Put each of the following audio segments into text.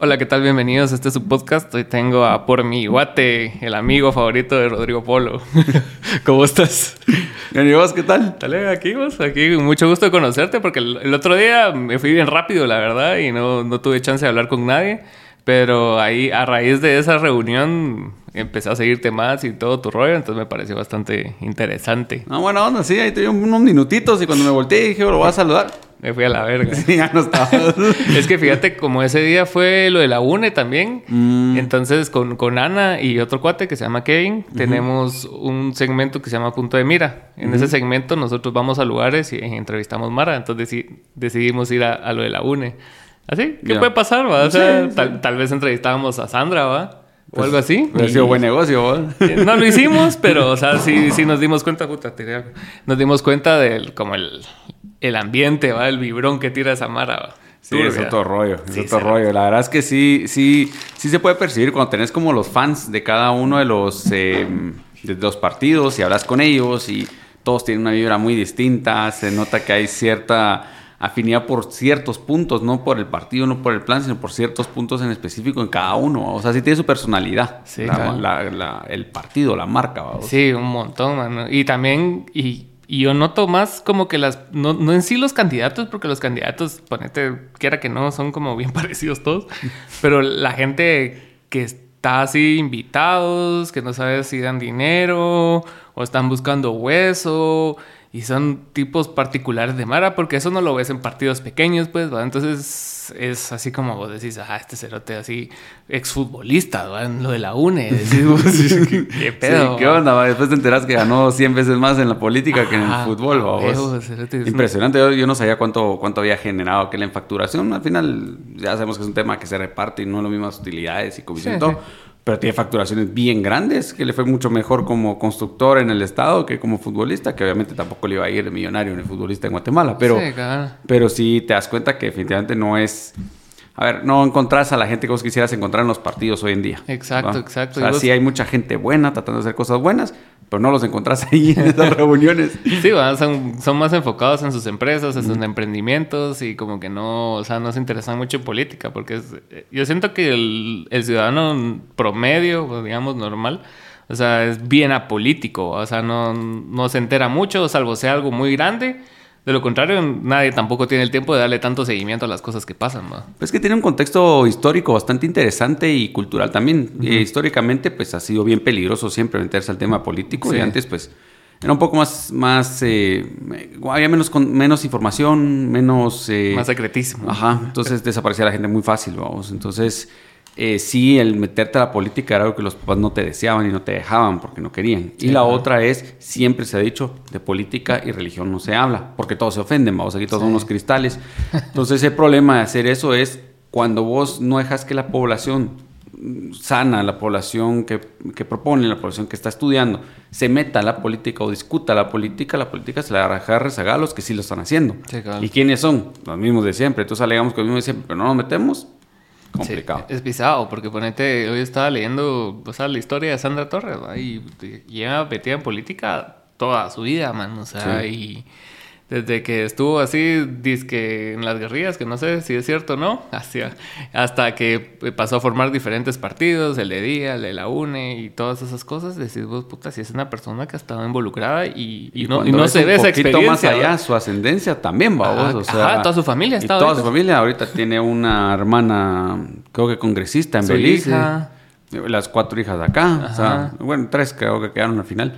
Hola, ¿qué tal? Bienvenidos a este su podcast. Hoy tengo a por mi guate, el amigo favorito de Rodrigo Polo. ¿Cómo estás? ¿y vos qué tal? Dale, aquí vos, aquí mucho gusto de conocerte porque el, el otro día me fui bien rápido, la verdad, y no, no tuve chance de hablar con nadie. Pero ahí, a raíz de esa reunión, empecé a seguirte más y todo tu rollo, entonces me pareció bastante interesante. No, bueno, onda, sí, ahí tuve unos minutitos y cuando me volteé dije, lo voy a saludar. Me fui a la verga. Sí, ya no estaba. es que fíjate, como ese día fue lo de la UNE también, Mm. entonces con, con Ana y otro cuate que se llama Kevin, tenemos un segmento que se llama Punto de Mira. En ese segmento nosotros vamos a lugares y entrevistamos Mara, entonces deci- decidimos ir a, a lo de la UNE. ¿Así? ¿Qué puede pasar? Va? O sea, Sí, sí. Tal, tal vez entrevistábamos a Sandra, ¿va? O Pues, algo así. Hubiera Y- sido buen negocio, vos. eh, No lo hicimos, pero, o sea, sí, sí nos dimos cuenta, puta, tiré algo. Nos dimos cuenta del, como el, el ambiente, ¿va? El vibrón que tira esa Mara, ¿va? Sí, es otro rollo, es Sí, otro rollo. La verdad es que sí, sí, sí se puede percibir cuando tenés como los fans de cada uno de los, eh, de los partidos y hablas con ellos y todos tienen una vibra muy distinta. Se nota que hay cierta afinidad por ciertos puntos, no por el partido, no por el plan, sino por ciertos puntos en específico en cada uno. O sea, sí tiene su personalidad. Sí, la- claro. la- la- el partido, la marca. ¿va? Sí, un montón, mano. Y también, y, y yo noto más como que las, no, no en sí los candidatos, porque los candidatos, ponete, quiera que no, son como bien parecidos todos, pero la gente que está así invitados, que no sabe si dan dinero o están buscando hueso. Y son tipos particulares de Mara, porque eso no lo ves en partidos pequeños, pues, ¿va? Entonces es así como vos decís, ah, este cerote así, exfutbolista, ¿va? En lo de la UNE. Decís vos, ¿qué, qué pedo? Sí, ¿qué onda? va? Después te enteras que ganó 100 veces más en la política que en el fútbol. va, vos. cerote, Impresionante. Yo, yo no sabía cuánto, cuánto había generado aquel en facturación. Al final, ya sabemos que es un tema que se reparte y no las mismas utilidades y comisión y Sí, todo. sí. Pero tiene facturaciones bien grandes, que le fue mucho mejor como constructor en el Estado que como futbolista, que obviamente tampoco le iba a ir de millonario el futbolista en Guatemala. Pero Sí, claro. pero sí te das cuenta que definitivamente no es... A ver, no encontrás a la gente que vos quisieras encontrar en los partidos hoy en día. Exacto, ¿va? exacto. O sea, vos- sí hay mucha gente buena tratando de hacer cosas buenas, pero no los encontrás ahí en esas reuniones. Sí, son, son más enfocados en sus empresas, en sus emprendimientos y como que no, o sea, no se interesan mucho en política, porque es- eh, yo siento que el, el ciudadano promedio, o digamos normal, o sea, es bien apolítico, o sea, no, no se entera mucho, salvo sea algo muy grande. De lo contrario, nadie tampoco tiene el tiempo de darle tanto seguimiento a las cosas que pasan, ¿va? Pues que tiene un contexto histórico bastante interesante y cultural también. Eh, históricamente, pues ha sido bien peligroso siempre meterse al tema político. Sí. Y antes, pues, era un poco más, más eh, había menos, con- menos información, menos... eh, Más secretísimo. Ajá, entonces desaparecía la gente muy fácil, vamos. Entonces, eh, sí, el meterte a la política era algo que los papás no te deseaban y no te dejaban porque no querían. y la otra es, siempre se ha dicho, de política y religión no se habla, porque todos se ofenden, vamos, aquí todos son unos cristales. Entonces, el problema de hacer eso es cuando vos no dejas que la población sana, la población que, que propone, la población que está estudiando, se meta a la política o discuta la política, la política se la deja rezagar a los que sí lo están haciendo. Sí, claro. ¿Y quiénes son? Los mismos de siempre. Entonces alegamos que los mismos de siempre, pero no nos metemos. Complicado. Sí, es pisado, porque ponete, hoy estaba leyendo, o sea, la historia de Sandra Torres, ¿va? y lleva metida en política toda su vida, man, o sea, Sí. y desde que estuvo así, que en las guerrillas, que no sé si es cierto o no, hacia, hasta que pasó a formar diferentes partidos, el de Día, el de la UNE y todas esas cosas, decís vos, puta, si es una persona que ha estado involucrada y, y no, y no se ve esa experiencia. más allá, su ascendencia también va vos, o sea, ajá, toda su familia y está toda ahorita. su familia ahorita tiene una hermana, creo que congresista en Su Belice. hija. Las cuatro hijas de acá. O sea, bueno, tres creo que quedaron al final.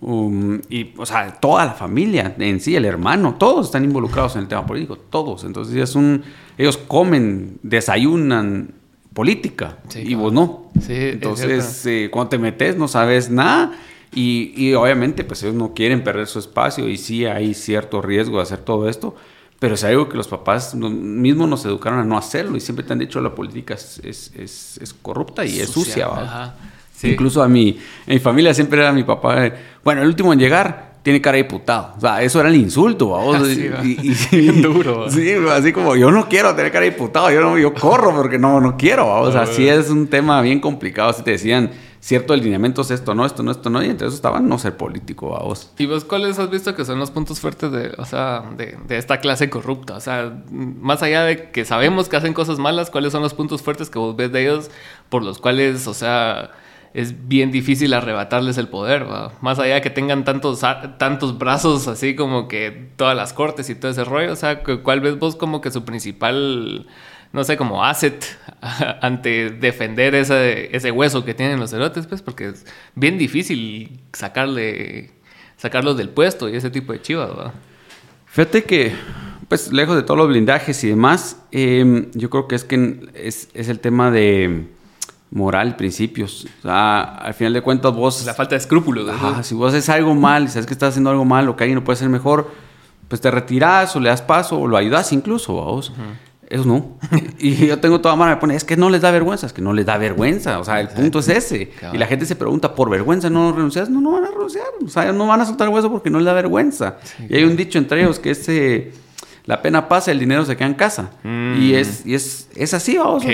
Um, y, o sea, toda la familia en sí, el hermano, todos están involucrados en el tema político, todos. Entonces, es un, ellos comen, desayunan política Sí, y claro. vos no. Sí, Entonces, eh, cuando te metes, no sabes nada. Y, y obviamente, pues ellos no quieren perder su espacio y sí hay cierto riesgo de hacer todo esto. Pero es algo que los papás mismos nos educaron a no hacerlo y siempre te han dicho la política es, es, es- es corrupta y es sucia. Sí. Incluso a mi, en mi familia siempre era mi papá, bueno, el último en llegar tiene cara de diputado. O sea, eso era el insulto, ¿va? Ah, sí, va. y, y- y- duro. Sí, así como yo no quiero tener cara de diputado, yo, no, yo corro porque no, no quiero. ¿va? O sea, sí es un tema bien complicado. Si te decían, cierto lineamiento es esto, no, esto, no, esto, no, y entre eso estaba no ser político, a vos. ¿Y vos cuáles has visto que son los puntos fuertes de, o sea, de, de, esta clase corrupta? O sea, más allá de que sabemos que hacen cosas malas, ¿cuáles son los puntos fuertes que vos ves de ellos por los cuales, o sea, es bien difícil arrebatarles el poder, ¿va? Más allá de que tengan tantos, tantos brazos así como que todas las cortes y todo ese rollo, o sea, ¿cuál ves vos como que su principal no sé, como asset ante defender ese, ese hueso que tienen los cerotes, pues, porque es bien difícil sacarle, sacarlos del puesto y ese tipo de chivas, ¿verdad? Fíjate que, pues, lejos de todos los blindajes y demás, em, yo creo que es que es, es el tema de moral, principios. O sea, al final de cuentas vos... La falta de escrúpulos. Ajá, si vos haces algo mal y sabes que estás haciendo algo mal o que alguien no puede ser mejor, pues te retiras o le das paso o lo ayudas incluso, vos. Eso no. y yo tengo toda mano, me pone, es que no les da vergüenza, es que no les da vergüenza. O sea, el punto es ese. Y la gente se pregunta, ¿por vergüenza no renuncias? No, no van a renunciar. O sea, no van a soltar el hueso porque no les da vergüenza. y hay un dicho entre ellos que es, eh, la pena pasa, el dinero se queda en casa. Mm. Y, es, y es, es así, vamos. O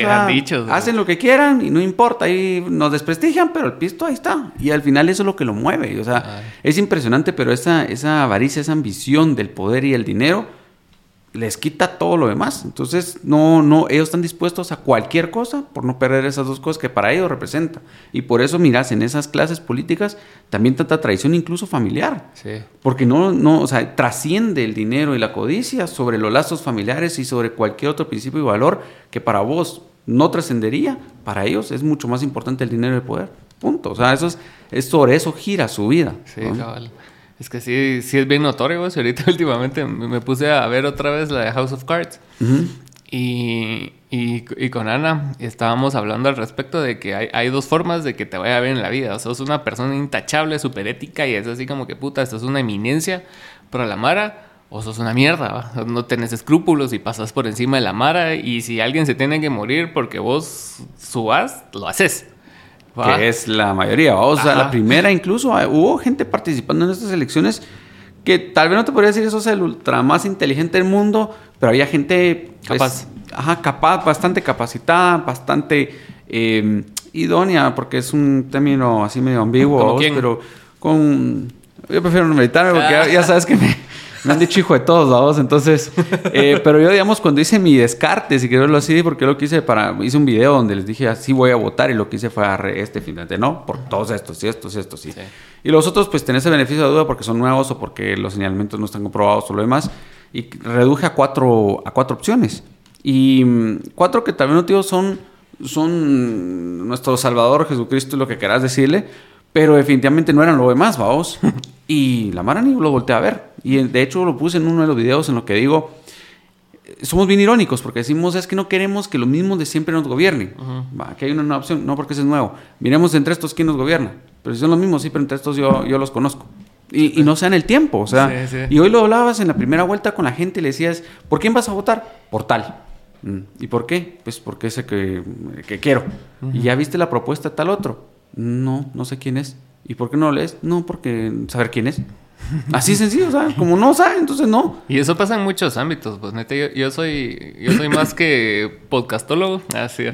hacen lo que quieran y no importa. Y nos desprestigian, pero el pisto ahí está. Y al final eso es lo que lo mueve. O sea, Ay. es impresionante, pero esa, esa avaricia, esa ambición del poder y el dinero les quita todo lo demás. Entonces, no, no, ellos están dispuestos a cualquier cosa por no perder esas dos cosas que para ellos representa. Y por eso, miras, en esas clases políticas también tanta traición, incluso familiar. Sí. Porque no, no, o sea, trasciende el dinero y la codicia sobre los lazos familiares y sobre cualquier otro principio y valor que para vos no trascendería, para ellos es mucho más importante el dinero y el poder. Punto. O sea, eso es, es sobre eso gira su vida. Sí, ¿no? cabal. Es que sí, sí es bien notorio, güey. Ahorita últimamente me puse a ver otra vez la de House of Cards. Y, y, y con Ana estábamos hablando al respecto de que hay, hay dos formas de que te vaya bien en la vida. O sea, sos una persona intachable, súper ética y es así como que puta, sos una eminencia para la Mara. O sos una mierda, ¿va? no tenés escrúpulos y pasas por encima de la Mara. Y si alguien se tiene que morir porque vos subas, lo haces. ¿Va? que es la mayoría. O sea, la primera incluso ah, hubo gente participando en estas elecciones que tal vez no te podría decir eso es el ultra más inteligente del mundo, pero había gente pues, Capaz. ajá, capaz, bastante capacitada, bastante eh, idónea, porque es un término así medio ambiguo, ¿Como ¿vos? quién? pero con yo prefiero no meditarme porque Ah. ya, ya sabes que me, me han dicho hijo de todos, vamos. Entonces, eh, pero yo, digamos, cuando hice mi descarte, si quiero verlo así, porque yo lo que hice para. Hice un video donde les dije así voy a votar y lo que hice fue agarré este finalmente, no, por todos estos y estos y estos, sí. Sí. Y los otros, pues tenés el beneficio de duda porque son nuevos o porque los señalamientos no están comprobados o lo demás. Y reduje a cuatro, a cuatro opciones. Y mm, cuatro que también no digo son, son nuestro Salvador Jesucristo lo que querás decirle. Pero definitivamente no eran lo demás, vamos. Y la Mara ni lo volteé a ver. Y de hecho lo puse en uno de los videos en lo que digo, eh, somos bien irónicos porque decimos es que no queremos que los mismos de siempre nos gobiernen. Va, que hay una nueva opción, no porque ese es nuevo. Miremos entre estos quién nos gobierna. Pero si son los mismos, sí, pero entre estos yo, yo los conozco. Y, y no sean el tiempo, o sea. Sí, sí. Y hoy lo hablabas en la primera vuelta con la gente y le decías, ¿por quién vas a votar? Por tal. Mm, ¿Y por qué? Pues porque ese que, que quiero. ¿Y ya viste la propuesta de tal otro? No, no sé quién es. ¿Y por qué no lo lees? No, porque saber quién es. Así sencillo, ¿sabes? Como no sabe, entonces no. Y eso pasa en muchos ámbitos, pues neta, yo, yo soy yo soy más que podcastólogo, así,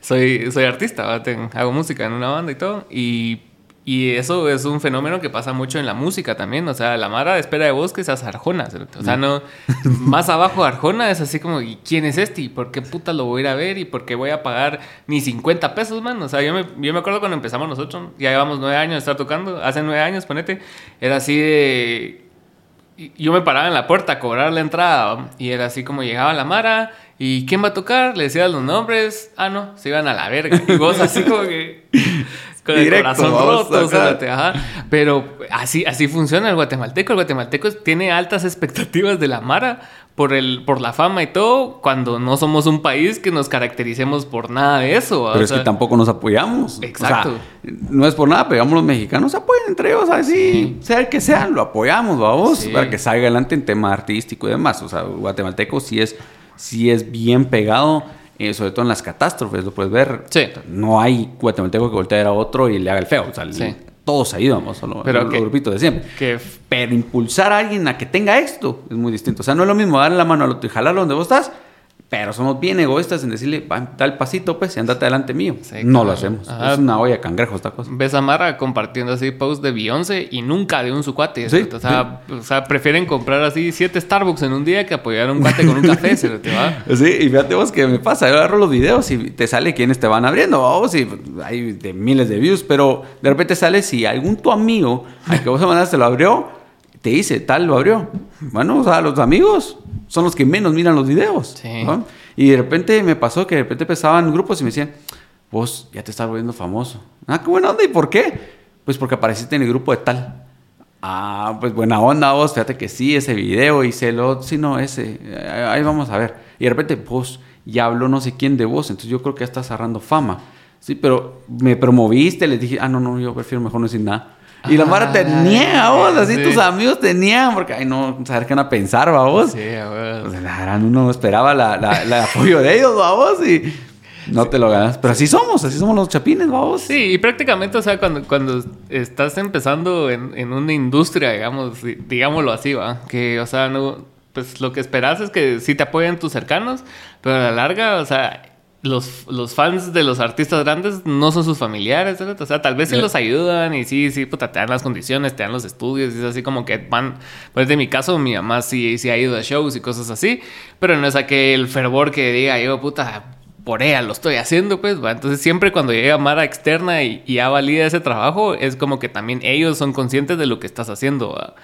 soy soy artista, ¿va? Ten- hago música en una banda y todo y y eso es un fenómeno que pasa mucho en la música también, o sea, la Mara espera de vos que seas Arjona, o sea, no más abajo Arjona es así como ¿y quién es este? ¿Y por qué puta lo voy a ir a ver? ¿Y por qué voy a pagar ni 50 pesos, man? O sea, yo me, yo me acuerdo cuando empezamos nosotros, ya llevamos nueve años de estar tocando, hace nueve años, ponete, era así de yo me paraba en la puerta a cobrar la entrada y era así como llegaba la Mara y ¿quién va a tocar? Le decías los nombres, ah no, se iban a la verga y vos así como que con el Directo, corazón vamos, roto, ajá. pero así, así funciona el guatemalteco, el guatemalteco tiene altas expectativas de la Mara por, el, por la fama y todo, cuando no somos un país que nos caractericemos por nada de eso. ¿va? Pero O es que tampoco nos apoyamos. Exacto. O sea, no es por nada, pero digamos los mexicanos se apoyan entre ellos, así, sea el que sea, lo apoyamos, vamos, Sí. para que salga adelante en tema artístico y demás. O sea, guatemalteco sí es, sí es bien pegado, eh, sobre todo en las catástrofes, lo puedes ver. Sí. No hay guatemalteco que voltee a otro y le haga el feo. O sea, Sí. todos ayudamos, solo Pero los grupitos de siempre. que Pero impulsar a alguien a que tenga esto es muy distinto. O sea, no es lo mismo darle la mano al otro y jalarlo donde vos estás pero somos bien egoístas en decirle, da el pasito, pues, y andate adelante mío. Sí, no claro. lo hacemos. Ajá. Es una olla cangrejo esta cosa. Ves a Mara compartiendo así posts de Beyoncé y nunca de un su cuate. Sí, o, sea, o sea, prefieren comprar así siete Starbucks en un día que apoyar a un cuate con un café. se te va. Sí, y fíjate vos que me pasa, yo agarro los videos y te sale quiénes te van abriendo, vos, y hay de miles de views, pero de repente sale si algún tu amigo al que vos mandaste lo abrió, te dice, tal lo abrió. Bueno, o sea, los amigos son los que menos miran los videos. Sí. ¿no? Y de repente me pasó que de repente empezaban grupos y me decían, vos ya te estás volviendo famoso. Ah, qué buena onda, ¿y por qué? Pues porque apareciste en el grupo de tal. Ah, pues buena onda vos, fíjate que sí, ese video hice lo, sí, no, ese, ahí vamos a ver. Y de repente, vos, ya habló no sé quién de vos, entonces yo creo que ya estás agarrando fama. Sí, pero me promoviste, les dije, ah, no, no, yo prefiero mejor no decir nada. Y la Mara te Ah, niega, vos, así sí. tus amigos te niegan, porque, ay, no, saber qué van a pensar, va vos. Sí. Pues, la gran uno esperaba la, la- la apoyo de ellos, va vos, y no te lo ganas. Pero así somos, así somos los chapines, va vos. Sí, y prácticamente, o sea, cuando, cuando estás empezando en, en una industria, digamos, di- digámoslo así, va, que, o sea, no, pues lo que esperas es que sí te apoyen tus cercanos, pero a la larga, o sea, los, los fans de los artistas grandes no son sus familiares. O sea, tal vez sí los ayudan y sí, sí, puta, te dan las condiciones, te dan los estudios, y es así como que van, pues de mi caso, mi mamá sí, sí ha ido a shows y cosas así, pero no es aquel fervor que diga yo, puta, por ella lo estoy haciendo, pues, ¿va? Entonces siempre cuando llega Mara externa y, y ya valida ese trabajo, es como que también ellos son conscientes de lo que estás haciendo.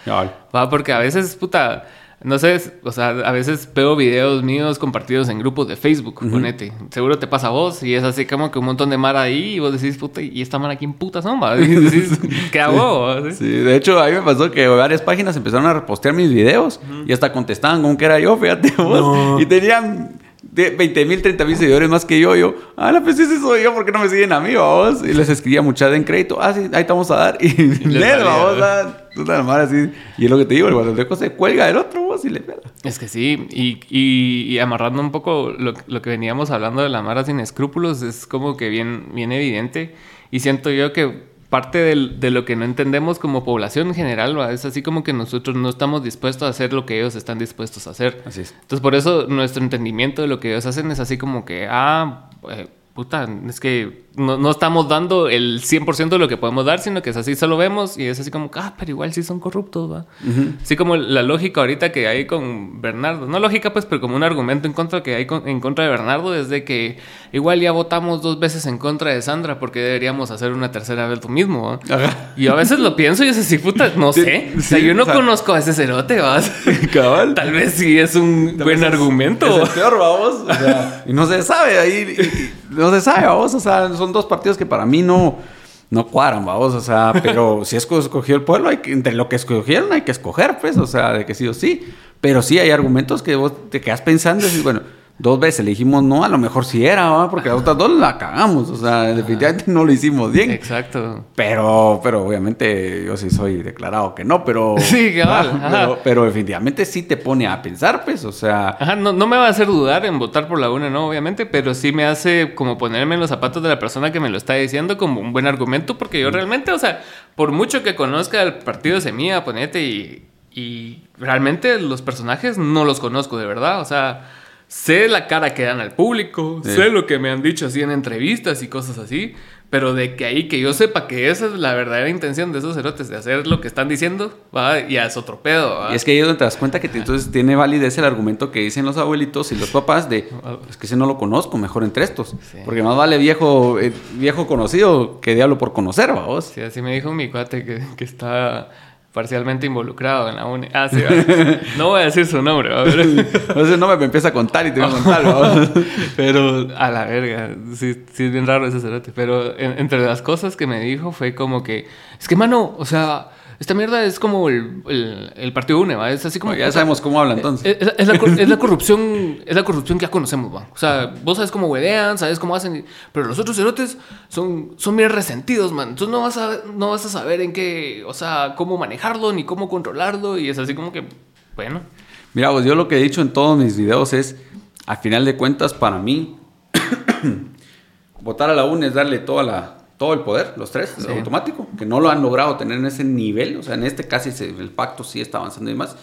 ¿Va? Porque a veces, puta, no sé, o sea, a veces veo videos míos compartidos en grupos de Facebook, ponete. Seguro te pasa a vos y es así como que un montón de Mara ahí y vos decís, puta, ¿y esta Mara quién puta son? Y decís, ¿qué hago? ¿Sí? Sí, de hecho, a mí me pasó que varias páginas empezaron a repostear mis videos y hasta contestaban como que era yo, fíjate vos. Y tenían de 20 mil, 30 mil seguidores más que yo. Yo, ah, la pues ese soy yo, ¿por qué no me siguen a mí, vos? Y les escribía mucha en crédito. Ah, sí, ahí te vamos a dar. Y le valía, vamos a madre así. Y es lo que te digo, el guatemalteco se cuelga del otro, vos, y le pela. Es que sí, y, y- y amarrando un poco lo, lo que veníamos hablando de la Mara sin escrúpulos, es como que bien, bien evidente. Y siento yo que parte del- de lo que no entendemos como población en general ¿va? es así como que nosotros no estamos dispuestos a hacer lo que ellos están dispuestos a hacer. Así es. Entonces, por eso nuestro entendimiento de lo que ellos hacen es así como que, ah, eh, puta, es que no, no estamos dando el 100% de lo que podemos dar, sino que es así, solo vemos y es así como, ah, pero igual sí son corruptos, va. Así como la lógica ahorita que hay con Bernardo, no lógica pues, pero como un argumento en contra que hay con- en contra de Bernardo es de que igual ya votamos dos veces en contra de Sandra, porque deberíamos hacer una tercera vez lo mismo. Ajá. Y yo a veces lo pienso y es así, puta, no Sí, sé. o sea, yo no o sea- conozco a ese cerote, va. Cabal. Tal vez sí es un buen es- argumento. Es el peor, vamos. O sea, y no se sabe ahí. y- y- no se sabe, vamos. O sea, son dos partidos que para mí no, no cuadran, vamos. O sea, pero si escogió el pueblo, hay que, entre lo que escogieron hay que escoger, pues. O sea, de que sí o sí. Pero sí hay argumentos que vos te quedas pensando y dices, bueno, dos veces le dijimos no, a lo mejor sí era, ¿va? porque las otras dos la cagamos. O sea, definitivamente no lo hicimos bien. Exacto. Pero, pero obviamente yo sí soy declarado que no, pero. Sí, cabal, pero, pero definitivamente sí te pone a pensar, pues. O sea. Ajá, no, no me va a hacer dudar en votar por la una, no, obviamente, pero sí me hace como ponerme en los zapatos de la persona que me lo está diciendo como un buen argumento, porque yo realmente, o sea, por mucho que conozca el partido Semilla, ponete, y, y realmente los personajes no los conozco de verdad, o sea, sé la cara que dan al público, Sí. sé lo que me han dicho así en entrevistas y cosas así, pero de que ahí que yo sepa que esa es la verdadera intención de esos cerotes, de hacer lo que están diciendo, va, ya es otro pedo, va. Y es que ahí es donde te das cuenta que te- entonces tiene validez el argumento que dicen los abuelitos y los papás de es que ese no lo conozco, mejor entre estos. Sí. Porque más vale viejo, eh, viejo conocido que diablo por conocer, vamos. Sí, así me dijo mi cuate que, que está parcialmente involucrado en la uni. Ah, sí, va. no voy a decir su nombre, Entonces no me empieza a contar y te voy a contar, pero a la verga. Sí, sí es bien raro ese cerote. Pero en- entre las cosas que me dijo fue como que, es que mano, o sea, esta mierda es como el, el, el partido UNE, ¿va? Es así como... Bueno, ya sabemos cómo habla entonces. Es, es la, cor- es la corrupción, es la corrupción que ya conocemos, va. O sea, vos sabes cómo huevean, sabes cómo hacen, pero los otros cerotes son, son bien resentidos, man. Entonces no vas a, no vas a saber en qué, o sea, cómo manejarlo ni cómo controlarlo y es así como que, bueno, Mira, pues yo lo que he dicho en todos mis videos es, a final de cuentas, para mí, votar a la UNE es darle toda la, todo el poder, los tres, Sí. automático, que no lo han logrado tener en ese nivel, o sea, en este casi se- el pacto sí está avanzando y más,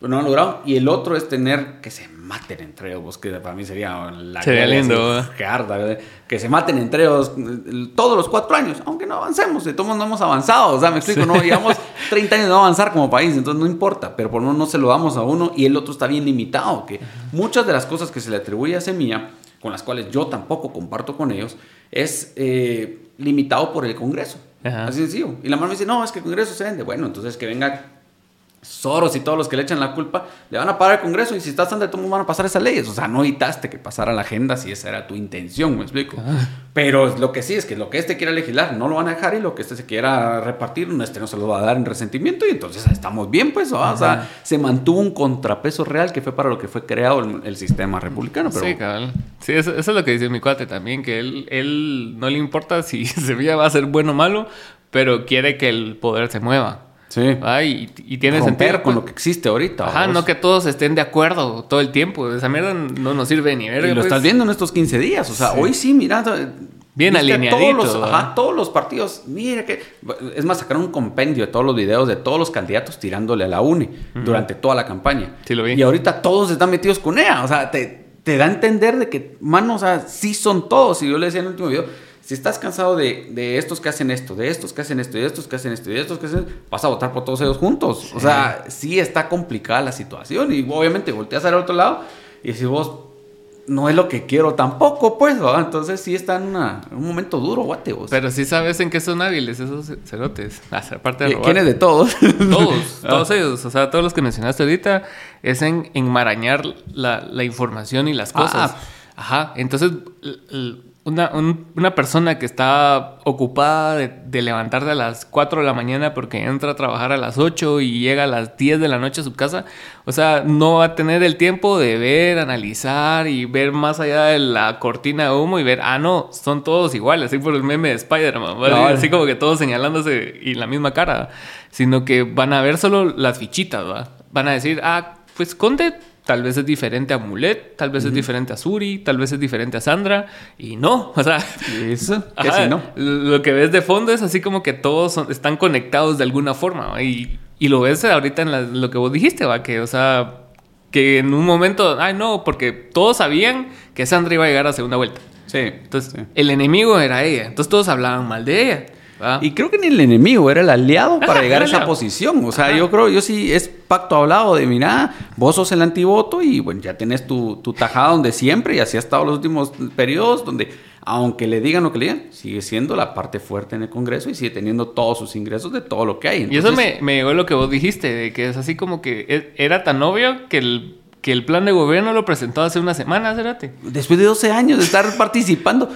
pero no lo han logrado. Y el otro es tener que se maten entre ellos, que para mí sería la Sería lindo, así, que arda, que se maten entre ellos todos los cuatro años, aunque no avancemos, de todos no hemos avanzado, o sea, me explico, no, llevamos 30 años de no avanzar como país, entonces no importa, pero por lo menos no se lo damos a uno y el otro está bien limitado, que muchas de las cosas que se le atribuye a Semilla, con las cuales yo tampoco comparto con ellos, es eh, limitado por el Congreso. Ajá. Así sencillo. Y la mano me dice, no, es que el Congreso se vende. Bueno, entonces que venga Soros y todos los que le echan la culpa, le van a parar el Congreso y si estás ante todo van a pasar esas leyes. O sea, no evitaste que pasara la agenda si esa era tu intención, me explico. Ah. Pero lo que sí es que lo que este quiera legislar no lo van a dejar y lo que este se quiera repartir, este no se lo va a dar en resentimiento y entonces estamos bien, pues. O sea, se mantuvo un contrapeso real que fue para lo que fue creado el, sistema republicano. Pero... Sí, cabal. Sí, eso, es lo que dice mi cuate también, que él, él no le importa si Sevilla va a ser bueno o malo, pero quiere que el poder se mueva. Sí. y, y, tiene sentido. con lo que existe ahorita. Ajá, no que todos estén de acuerdo todo el tiempo. Esa mierda no nos sirve ni ver. Y lo pues. estás viendo en estos 15 días. O sea, hoy sí, mira. Bien alineadito. Todos los, ajá, todos los partidos. Mira que. Es más, sacaron un compendio de todos los videos de todos los candidatos tirándole a la UNI durante toda la campaña. Sí, lo vi. Y ahorita todos están metidos con ella. O sea, te, te da a entender de que, mano, o sea, sí son todos. Y yo le decía en el último video si estás cansado de, de, estos que hacen esto, de estos que hacen esto, de estos que hacen esto, y de estos que hacen, vas a votar por todos ellos juntos. O sea, sí está complicada la situación y obviamente volteas al otro lado y si vos no es lo que quiero tampoco, pues, entonces sí está en, un momento duro, guate. Vos. Pero sí sabes en qué son hábiles esos cerotes, aparte de robar. ¿Quiénes de todos? Todos, todos ellos, o sea, todos los que mencionaste ahorita, es en enmarañar la, la información y las ah, cosas. Ajá, entonces una, una, persona que está ocupada de, de, levantarse a las 4 de la mañana porque entra a trabajar a las 8 y llega a las 10 de la noche a su casa, o sea, no va a tener el tiempo de ver, analizar y ver más allá de la cortina de humo y ver, ah, no, son todos iguales, así por el meme de Spider-Man, así como que todos señalándose y la misma cara, sino que van a ver solo las fichitas, ¿va? van a decir, ah, pues Conde Tal vez es diferente a Mulet, tal vez es diferente a Suri, tal vez es diferente a Sandra. Y no, o sea... Eso, que no. Lo que ves de fondo es así como que todos están conectados de alguna forma. Y, y lo ves ahorita en lo que vos dijiste, va, que, o sea, que en un momento, ay no, porque todos sabían que Sandra iba a llegar a segunda vuelta. Sí. Entonces, el enemigo era ella. Entonces todos hablaban mal de ella. Y creo que ni el enemigo era el aliado para llegar a esa posición. O sea, yo creo, yo sí es pacto hablado de, mira, vos sos el antivoto y bueno, ya tenés tu, tu tajada donde siempre y así ha estado los últimos periodos donde, aunque le digan lo que le digan, sigue siendo la parte fuerte en el Congreso y sigue teniendo todos sus ingresos de todo lo que hay. y eso me, me llegó lo que vos dijiste, de que es así como que e, era tan obvio que el que el plan de gobierno lo presentó hace una semana, Cerate. Después de 12 años de estar participando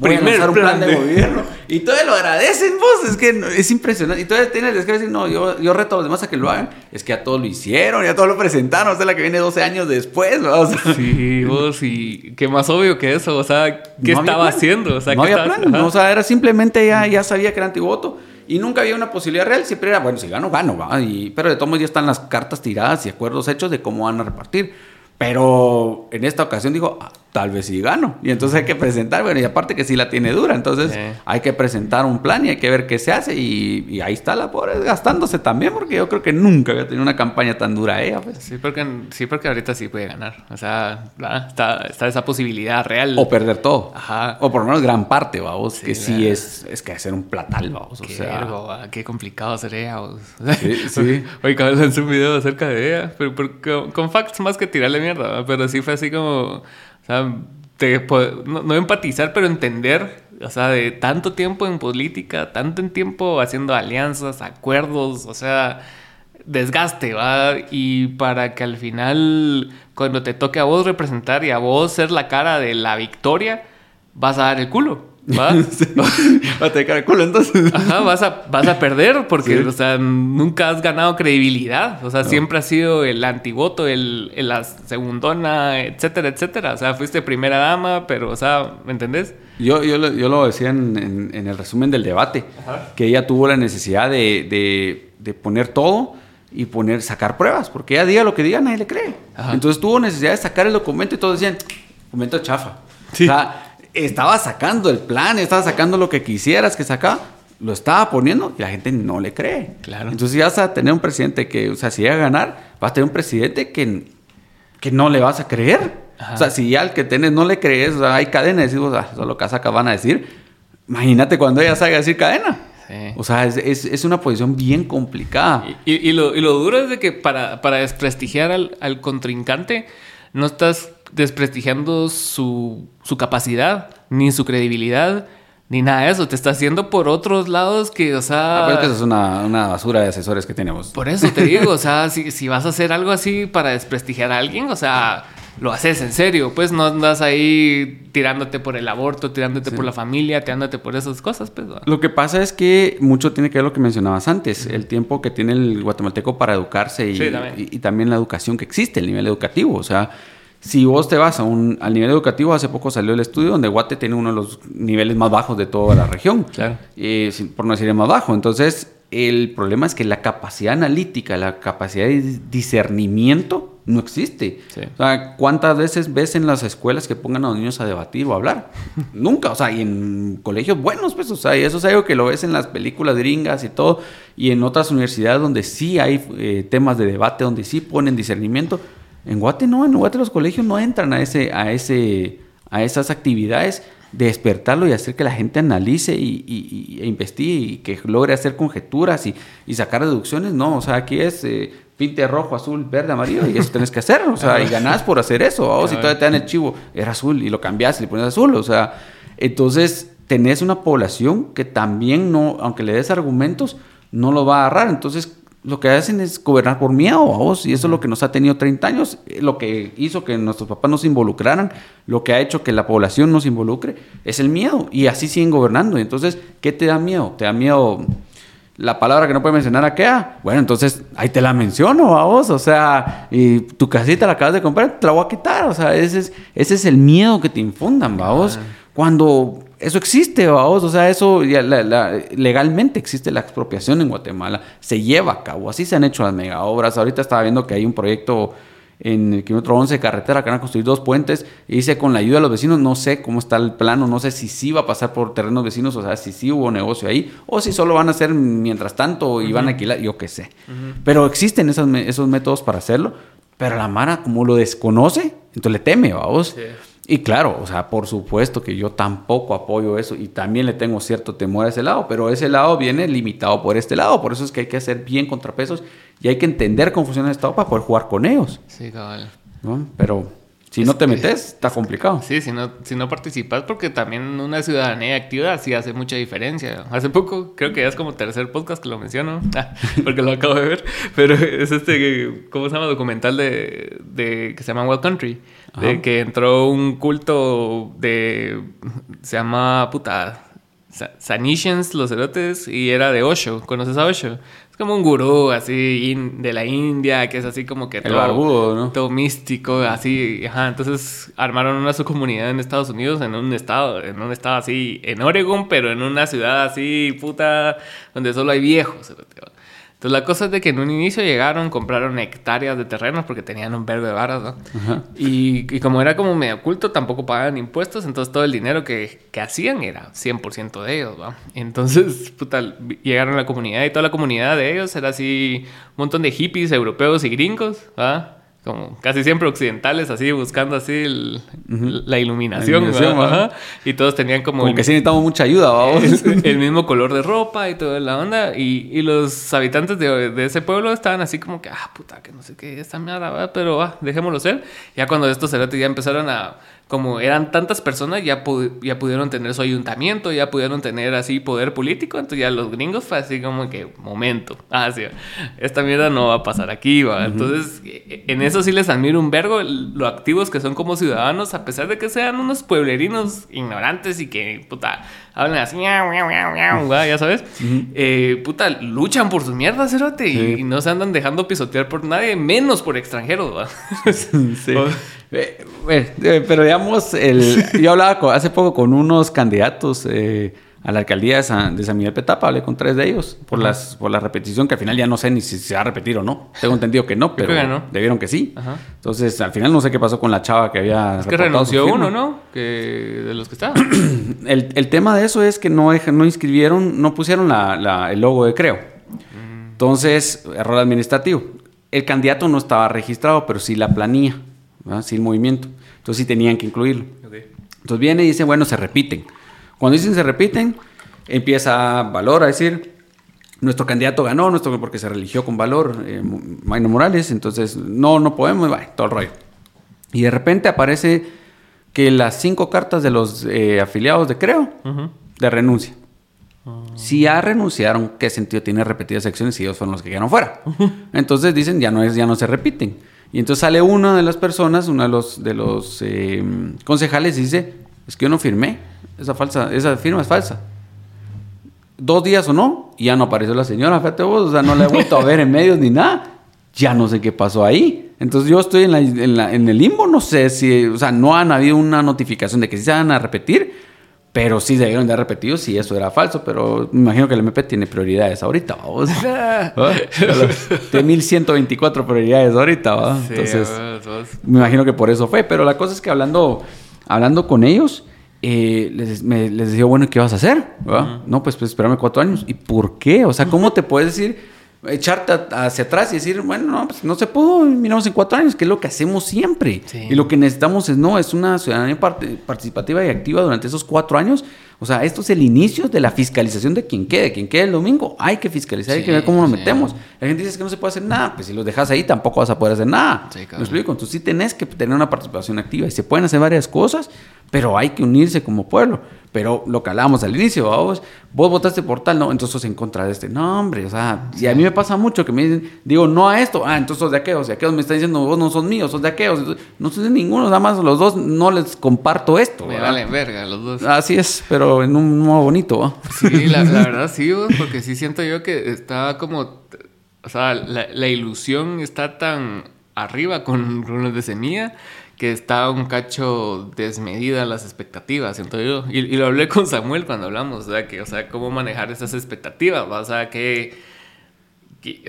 primer un plan, de, gobierno. Y todavía lo agradecen, vos. Es que es impresionante. Y todavía tienes que decir, no, yo, yo reto a los demás a que lo hagan. Es que a todos lo hicieron, ya todos lo presentaron. O sea, la que viene 12 años después, o Sí, vos, y qué más obvio que eso. O sea, ¿qué estaba haciendo? O sea, no había plan. o sea, era simplemente ya, ya sabía que era antivoto. Y nunca había una posibilidad real. Siempre era, bueno, si gano, gano, ¿va? Y, pero de todos modos ya están las cartas tiradas y acuerdos hechos de cómo van a repartir. Pero en esta ocasión dijo, ah, tal vez sí gano. Y entonces hay que presentar, bueno, y aparte que sí la tiene dura, entonces hay que presentar un plan y hay que ver qué se hace. Y, ahí está la pobre gastándose también, porque yo creo que nunca había tenido una campaña tan dura ella. Pues. Sí, porque, sí, porque ahorita sí puede ganar. O sea, está, está esa posibilidad real. O perder todo. Ajá. O por lo menos gran parte, vamos, que sí es, es que hacer un platal, vamos. Qué, o sea, qué complicado sería, vamos. Sí, sí. Oye, de hacer un video acerca de ella, pero, con, facts más que tirarle pero sí fue así como, o sea, no, empatizar, pero entender, o sea, de tanto tiempo en política, tanto en tiempo haciendo alianzas, acuerdos, o sea, desgaste, ¿va? Y para que al final, cuando te toque a vos representar y a vos ser la cara de la victoria, vas a dar el culo. ¿Va? a tener culo entonces. Ajá, vas a, vas a perder porque, o sea, nunca has ganado credibilidad. O sea, siempre has sido el antivoto, el, el, la segundona, etcétera, etcétera. O sea, fuiste primera dama, pero, o sea, ¿me entendés? Yo, yo, yo lo decía en, en, el resumen del debate, que ella tuvo la necesidad de, de, de, poner todo y poner, sacar pruebas, porque ella diga lo que diga, nadie le cree. Entonces tuvo necesidad de sacar el documento y todos decían, documento chafa. Sí. O sea, estaba sacando el plan, estaba sacando lo que quisieras que saca, lo estaba poniendo y la gente no le cree. Claro. Entonces ya vas a tener un presidente que, o sea, si llega a ganar, vas a tener un presidente que que no le vas a creer. O sea, si al que tenés no le crees, o sea, hay cadena, decimos, ah, eso es lo que van a decir. Imagínate cuando ella salga a decir cadena. O sea, es, es, una posición bien complicada. Y, y, lo, y, lo, duro es de que para, para desprestigiar al, al, contrincante, no estás desprestigiando su, su capacidad, ni su credibilidad, ni nada de eso. Te está haciendo por otros lados que, o sea. Ah, que eso es una, una, basura de asesores que tenemos. Por eso te digo, o sea, si, si, vas a hacer algo así para desprestigiar a alguien, o sea, lo haces en serio. Pues no andas ahí tirándote por el aborto, tirándote por la familia, tirándote por esas cosas. Pues, Lo que pasa es que mucho tiene que ver lo que mencionabas antes: el tiempo que tiene el guatemalteco para educarse y, y también la educación que existe, el nivel educativo. O sea si vos te vas a un, al nivel educativo, hace poco salió el estudio donde Guate tiene uno de los niveles más bajos de toda la región. Claro. Eh, por no decir el más bajo. Entonces, el problema es que la capacidad analítica, la capacidad de discernimiento no existe. O sea, ¿cuántas veces ves en las escuelas que pongan a los niños a debatir o a hablar? Nunca. O sea, y en colegios buenos, pues, o sea, y eso es algo que lo ves en las películas gringas y todo, y en otras universidades donde sí hay eh, temas de debate, donde sí ponen discernimiento en Guate no, en Guate los colegios no entran a, ese, a, ese, a esas actividades de despertarlo y hacer que la gente analice y, e investigue y que logre hacer conjeturas y, y sacar deducciones. No, o sea, aquí es eh, pinte rojo, azul, verde, amarillo y eso tenés que hacer. O sea, y ganás por hacer eso. O si todavía te dan el chivo, era azul y lo cambias y le pones azul. O sea, entonces tenés una población que también no, aunque le des argumentos, no lo va a agarrar. Entonces, lo que hacen es gobernar por miedo a vos, y eso es lo que nos ha tenido 30 años, eh, lo que hizo que nuestros papás nos involucraran, lo que ha hecho que la población nos involucre, es el miedo, y así siguen gobernando. Entonces, ¿qué te da miedo? ¿Te da miedo la palabra que no puede mencionar a qué? Bueno, entonces ahí te la menciono a vos, o sea, y tu casita la acabas de comprar, te la voy a quitar, o sea, ese es, ese es el miedo que te infundan, vos. Cuando eso existe, vamos, o sea, eso legalmente existe la expropiación en Guatemala, se lleva a cabo, así se han hecho las mega obras. Ahorita estaba viendo que hay un proyecto en el kilómetro 11 de carretera que van a construir dos puentes y dice con la ayuda de los vecinos, no sé cómo está el plano, no sé si sí va a pasar por terrenos vecinos, o sea, si sí hubo negocio ahí, o si solo van a hacer mientras tanto y van a alquilar, yo qué sé. Pero existen esos, esos métodos para hacerlo, pero la Mara como lo desconoce, entonces le teme, vamos. Sí. Y claro, o sea, por supuesto que yo tampoco apoyo eso y también le tengo cierto temor a ese lado, pero ese lado viene limitado por este lado, por eso es que hay que hacer bien contrapesos y hay que entender cómo funciona el Estado para poder jugar con ellos. Sí, cabal. Pero si no te metes, está complicado. Sí, si no, si no participas, porque también una ciudadanía activa sí hace mucha diferencia. Hace poco, creo que ya es como tercer podcast que lo menciono, porque lo acabo de ver, pero es este, ¿cómo se llama? Documental de, de que se llama Wild Country, de que entró un culto de, se llama, puta, Sanishans, los erotes, y era de Osho. ¿Conoces a Osho? Como un gurú así de la India, que es así como que todo, barbudo, ¿no? todo místico, así, ajá. Entonces armaron una subcomunidad en Estados Unidos, en un estado, en un estado así, en Oregon, pero en una ciudad así, puta, donde solo hay viejos. Entonces la cosa es de que en un inicio llegaron, compraron hectáreas de terrenos porque tenían un verde de varas, ¿no? Y, y, como era como medio oculto, tampoco pagaban impuestos, entonces todo el dinero que, que hacían era 100% de ellos, ¿va? Entonces, puta, llegaron a la comunidad y toda la comunidad de ellos era así un montón de hippies europeos y gringos, ¿va? Como casi siempre occidentales, así buscando así la iluminación. y todos tenían como... Como que sí necesitamos mucha ayuda, vamos. El, mismo color de ropa y toda la onda. Y, y los habitantes de, de, ese pueblo estaban así como que, ah, puta, que no sé qué, esta mierda, pero va, dejémoslo ser. Ya cuando estos cerotes ya empezaron a como eran tantas personas, ya, ya pudieron tener su ayuntamiento, ya pudieron tener así poder político, entonces ya los gringos fue así como que, momento, ah, sí, esta mierda no va a pasar aquí, va. Entonces, e, en eso sí les admiro un vergo lo activos que son como ciudadanos, a pesar de que sean unos pueblerinos ignorantes y que, puta, hablan así, ya sabes, eh, puta, luchan por sus mierdas, cerote, y, no se andan dejando pisotear por nadie, menos por extranjeros, ¿va? sí. Eh, eh, pero el, yo hablaba hace poco con unos candidatos eh, a la alcaldía de San, Miguel Petapa, hablé con tres de ellos por, las, por la repetición, que al final ya no sé ni si se va a repetir o no. Tengo entendido que no, pero debieron que sí. Entonces, al final no sé qué pasó con la chava que había... Es que renunció uno, ¿no? Que de los que estaban. el, el, tema de eso es que no, no inscribieron, no pusieron la, el logo de Creo. Mm. Entonces, error administrativo. El candidato no estaba registrado, pero sí la planilla. ¿verdad? sin movimiento. Entonces sí tenían que incluirlo. Entonces viene y dice, bueno, se repiten. Cuando dicen se repiten, empieza Valor a decir, nuestro candidato ganó, nuestro, porque se religió con Valor, eh, Maino Morales, entonces no, no podemos, va, todo el rollo. Y de repente aparece que las cinco cartas de los eh, afiliados de Creo, de renuncia. Si ya renunciaron, ¿qué sentido tiene repetidas acciones si ellos fueron los que quedaron fuera? Entonces dicen, ya no, es, ya no se repiten. Y entonces sale una de las personas, uno de los, de los eh, concejales y dice, es que yo no firmé, esa, falsa, esa firma es falsa. Dos días o no, y ya no apareció la señora, fíjate vos, o sea, no la he vuelto a ver en medios ni nada. Ya no sé qué pasó ahí. Entonces yo estoy en, la, en, la, en el limbo, no sé si, o sea, no han habido una notificación de que se van a repetir, pero sí debieron de repetido si eso era falso, pero me imagino que el MP tiene prioridades ahorita, vamos. Tiene 1124 prioridades ahorita, ¿va? Entonces, me imagino que por eso fue, pero la cosa es que hablando, hablando con ellos, eh, les, me, les decía, bueno, ¿qué vas a hacer? Uh -huh. No, pues, pues espérame cuatro años. ¿Y por qué? O sea, ¿cómo te puedes decir echarte hacia atrás y decir, bueno, no, pues no se pudo, miramos en cuatro años, que es lo que hacemos siempre. Sí. Y lo que necesitamos es, no, es una ciudadanía participativa y activa durante esos cuatro años. O sea, esto es el inicio de la fiscalización de quien quede, quien quede el domingo. Hay que fiscalizar, sí, hay que ver cómo sí. metemos. La gente dice que no se puede hacer nada, pues si los dejas ahí tampoco vas a poder hacer nada. Sí, claro. ¿Me explico? Entonces sí tenés que tener una participación activa y se pueden hacer varias cosas, pero hay que unirse como pueblo. Pero lo que hablábamos al inicio, vos, vos votaste por tal, no, entonces sos en contra de este. No, hombre, o sea, y a mí me pasa mucho que me dicen, digo, no a esto, ah, entonces sos de aquellos, y aquellos me están diciendo, vos no sos míos, sos de aquellos, no sos de ninguno, nada más los dos no les comparto esto. Me valen verga los dos. Así es, pero en un modo bonito, ¿no? Sí, la, la verdad sí, vos, porque sí siento yo que está como, o sea, la, la ilusión está tan arriba con, con los de semilla que está un cacho desmedida las expectativas, siento yo. Y, y, lo hablé con Samuel cuando hablamos, o sea, que, o sea, cómo manejar esas expectativas, o sea, que,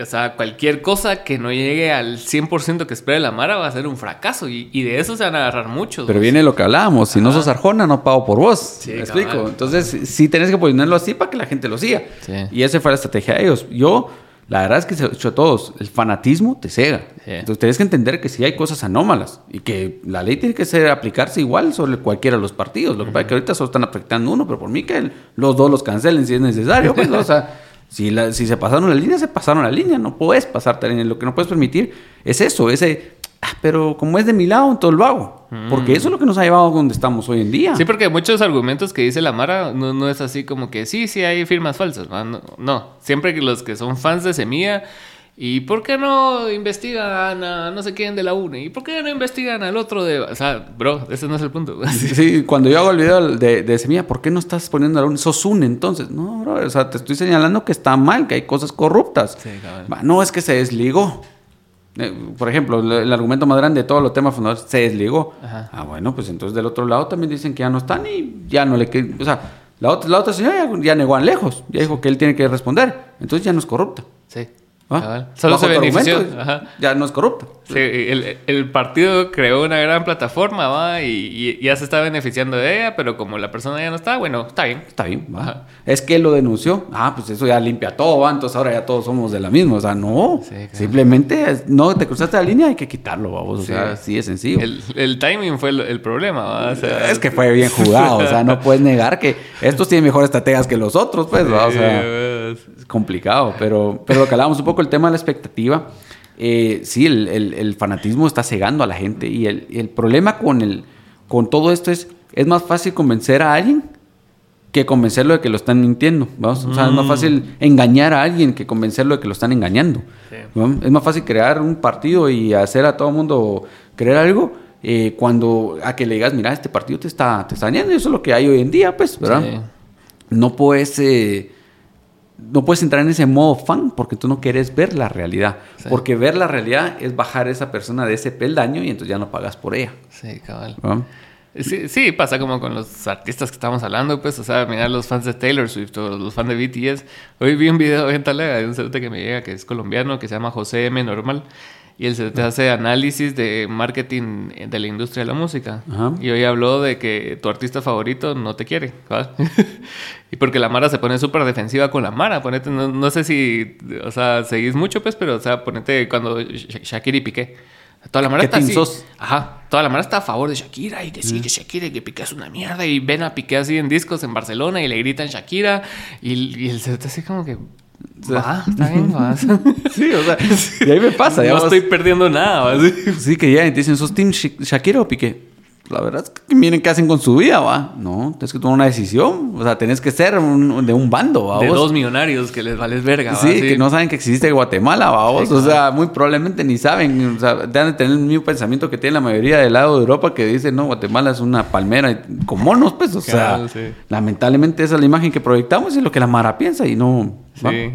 o sea, cualquier cosa que no llegue al 100% que espera la Mara va a ser un fracaso, y, y de eso se van a agarrar muchos. Pero viene lo que hablábamos, si Ajá. no sos Arjona, no pago por vos, sí, ¿me explico? Cabal. Entonces, sí tenés que ponerlo así para que la gente lo siga. Sí. Y esa fue la estrategia de ellos. Yo la verdad es que se ha hecho a todos. El fanatismo te cega. Sí. Entonces tienes que entender que sí hay cosas anómalas y que la ley tiene que ser aplicarse igual sobre cualquiera de los partidos. Lo que pasa es que ahorita solo están afectando uno, pero por mí que el, los dos los cancelen si es necesario. Pues, o sea, si, la, si se pasaron la línea, se pasaron la línea. No puedes pasarte la línea. Lo que no puedes permitir es eso, ese Ah, pero como es de mi lado, entonces lo hago. Porque eso es lo que nos ha llevado a donde estamos hoy en día. Sí, porque muchos argumentos que dice la Mara no, no es así como que sí, sí hay firmas falsas. No, no, siempre que los que son fans de Semilla. ¿Y por qué no investigan a no sé quién de la UNE? ¿Y por qué no investigan al otro de.? O sea, bro, ese no es el punto. Sí, cuando yo hago el video de, de Semilla, ¿por qué no estás poniendo a la UNE? Sos UNE entonces. No, bro, o sea, te estoy señalando que está mal, que hay cosas corruptas. Sí, no, es que se desligó. Eh, por ejemplo, el, el, argumento más grande de todos los temas fundadores se desligó. Ajá. Ah, bueno, pues entonces del otro lado también dicen que ya no están y ya no le... O sea, la otra, la otra señora ya, ya negó a lejos, ya dijo que él tiene que responder. Entonces ya no es corrupta. Sí. ¿Ah? Solo Bajo se benefició. Ya no es corrupta. Sí, el, el, partido creó una gran plataforma ¿va? Y, y, ya se está beneficiando de ella, pero como la persona ya no está, bueno, está bien. Está bien. ¿va? Es que él lo denunció. Ah, pues eso ya limpia todo, ¿va? entonces ahora ya todos somos de la misma. O sea, no. Sí, claro. Simplemente no te cruzaste la línea, hay que quitarlo, vamos. O sí. sea, así es sencillo. El, el timing fue el, el problema. ¿va? O sea, es que fue bien jugado. o sea, no puedes negar que estos tienen mejores estrategias que los otros, pues. ¿va? O sea, es complicado. Pero, pero lo que hablábamos un poco el tema de la expectativa, eh, sí, el, el, el, fanatismo está cegando a la gente y el, el, problema con, el, con todo esto es, es más fácil convencer a alguien que convencerlo de que lo están mintiendo. ¿vamos? O sea, es más mm. fácil engañar a alguien que convencerlo de que lo están engañando. Sí. Es más fácil crear un partido y hacer a todo el mundo creer algo eh, cuando a que le digas, mira, este partido te está, te está. Eso es lo que hay hoy en día, pues, ¿verdad? Sí. No puedes... Eh, no puedes entrar en ese modo fan porque tú no quieres ver la realidad. Sí. Porque ver la realidad es bajar a esa persona de ese peldaño y entonces ya no pagas por ella. Sí, cabal. ¿No? Sí, sí, pasa como con los artistas que estamos hablando, pues, o sea, mirar los fans de Taylor Swift o los fans de BTS. Hoy vi un video en Talega de un cerote que me llega que es colombiano, que se llama José M. Normal, y él se te hace análisis de marketing de la industria de la música. Ajá. Y hoy habló de que tu artista favorito no te quiere. y porque la Mara se pone súper defensiva con la Mara. Ponete, no, no, sé si, o sea, seguís mucho, pues, pero, o sea, ponete cuando Shakira y Piqué. Toda la mara ¿Qué está team así. sos? Ajá. Toda la mara está a favor de Shakira y que sí, que Shakira y que Piqué es una mierda. Y ven a Piqué así en discos en Barcelona y le gritan Shakira. Y, y el cerote así como que. Va, está bien, va. Sí, o sea, y ahí me pasa. no digamos, estoy perdiendo nada. va. Sí, que ya te dicen, ¿sos Team Sha- Shakira o Piqué? La verdad es que miren qué hacen con su vida, va. No, tienes que tomar una decisión. O sea, tenés que ser un- de un bando, va. De vos. dos millonarios que les vales verga. va, Sí, que no saben que existe Guatemala, va. vos. O sea, muy probablemente ni saben. O sea, deben de tener el mismo pensamiento que tiene la mayoría del lado de Europa que dice, no, Guatemala es una palmera con monos, pues. O sea, sí. lamentablemente esa es la imagen que proyectamos y es lo que la Mara piensa y no.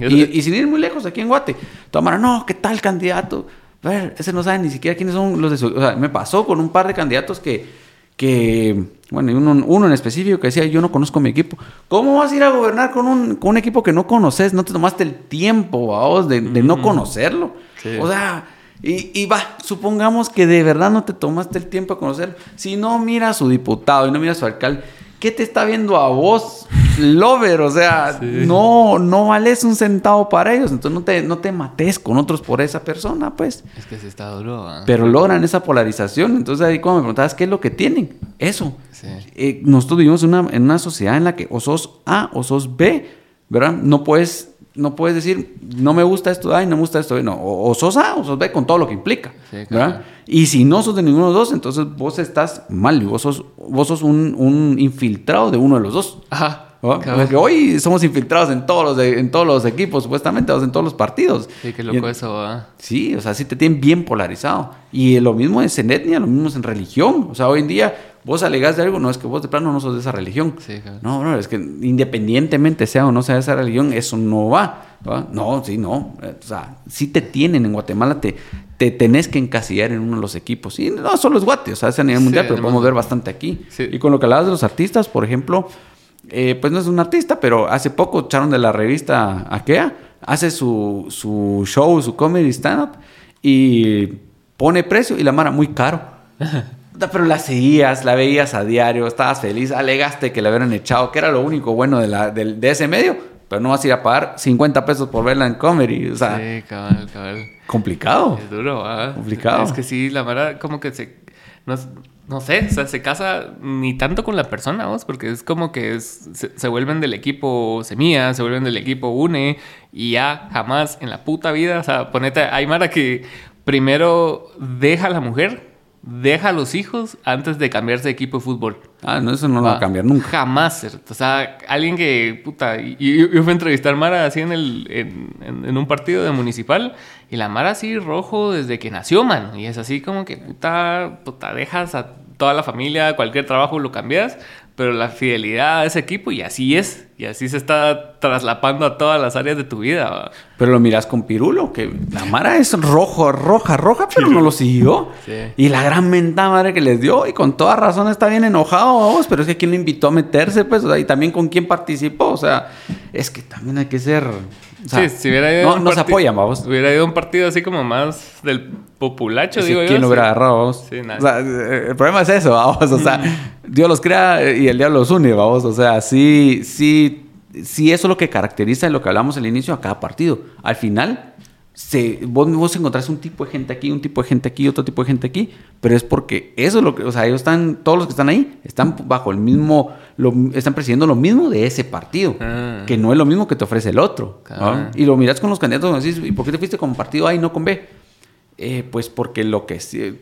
Y, y sin ir muy lejos, aquí en Guate, toda Mara, no, ¿qué tal candidato? A ver, ese no sabe ni siquiera quiénes son los de su... O sea, me pasó con un par de candidatos que, que bueno, y uno, uno en específico que decía, yo no conozco mi equipo. ¿Cómo vas a ir a gobernar con un, con un equipo que no conoces? No te tomaste el tiempo, vos, de, de no conocerlo. Sí. O sea... Y, y va, supongamos que de verdad no te tomaste el tiempo de conocerlo. Si no mira a su diputado y no mira a su alcalde, ¿qué te está viendo a vos, lover? O sea, Sí. no, no vales un centavo para ellos. Entonces no te, no te mates con otros por esa persona, pues. Es que se está duro. Pero logran esa polarización. Entonces ahí cuando me preguntabas qué es lo que tienen, eso. Sí. Eh, nosotros vivimos una, en una sociedad en la que o sos A o sos B, ¿verdad? No puedes, no puedes decir, no me gusta esto A y no me gusta esto. No, o, o sos A o sos B con todo lo que implica, Sí, ¿verdad? claro. Y si no sos de ninguno de los dos, entonces vos estás mal y vos sos, vos sos un, un infiltrado de uno de los dos. Ajá. cabal. Porque hoy somos infiltrados en todos los, de- en todos los equipos, supuestamente, en todos los partidos. Sí, qué loco eso, va. Sí, o sea, sí te tienen bien polarizado. Y lo mismo es en etnia, lo mismo es en religión. O sea, hoy en día vos alegás de algo, no es que vos de plano no sos de esa religión. Sí, claro. No, no, es que independientemente sea o no sea de esa religión, eso no va. ¿va? No, sí, no. Eh, O sea, sí te tienen en Guatemala, te, te tenés que encasillar en uno de los equipos. Y no solo es Guate, o sea, es a nivel Sí, mundial, pero podemos ver bastante aquí. Sí. Y con lo que hablabas de los artistas, por ejemplo, eh, pues no es un artista, pero hace poco echaron de la revista Akea, hace su, su show, su comedy stand-up y pone precio y la mara muy caro. Pero la seguías, la veías a diario, estabas feliz, alegaste que la hubieran echado, que era lo único bueno de, la, de ese medio, pero no vas a ir a pagar 50 pesos por verla en comedy. O sea, Sí, cabal, cabal. complicado. Es duro, ¿va? Complicado. Es que sí, la Mara como que se... No, no sé, o sea, se casa ni tanto con la persona, vos, porque es como que es- se, se vuelven del equipo Semilla, se vuelven del equipo Une, y ya jamás en la puta vida, o sea, ponete, hay Mara que primero deja a la mujer, deja a los hijos antes de cambiarse de equipo de fútbol. Ah, no, eso no lo va a cambiar nunca. Jamás. O sea, alguien que, puta, y, yo, yo fui a entrevistar a Mara así en, el, en, en- en un partido de municipal y la Mara así rojo desde que nació, man. Y es así como que, puta, puta, dejas a toda la familia, cualquier trabajo lo cambias, pero la fidelidad a ese equipo y así es. Y así se está traslapando a todas las áreas de tu vida. ¿va? Pero lo miras con Pirulo, que la Mara es rojo, roja, roja, pero no lo siguió. Sí. Y la gran mentada madre que les dio, y con toda razón está bien enojado, vamos, pero es que quién lo invitó a meterse, pues, o sea, y también con quién participó, o sea, es que también hay que ser. O sea, sí, si hubiera ido a no, un no se parti- apoyan, vamos. Hubiera ido a un partido así como más del populacho, Sí, digo yo. ¿Quién lo hubiera agarrado, vamos? Sí, nadie. o sea, eh, el problema es eso, vamos, o sea, Dios los crea y el diablo los une, vamos, o sea, sí, sí, sí, eso es lo que caracteriza lo que hablamos al inicio a cada partido. Al final, se, vos, vos encontrás un tipo de gente aquí, un tipo de gente aquí, otro tipo de gente aquí, pero es porque eso es lo que, o sea, ellos están, todos los que están ahí, están bajo el mismo, lo- están presidiendo lo mismo de ese partido, Ah. que no es lo mismo que te ofrece el otro. Y lo miras con los candidatos y decís, ¿y por qué te fuiste con partido A y no con B? Eh, pues porque lo que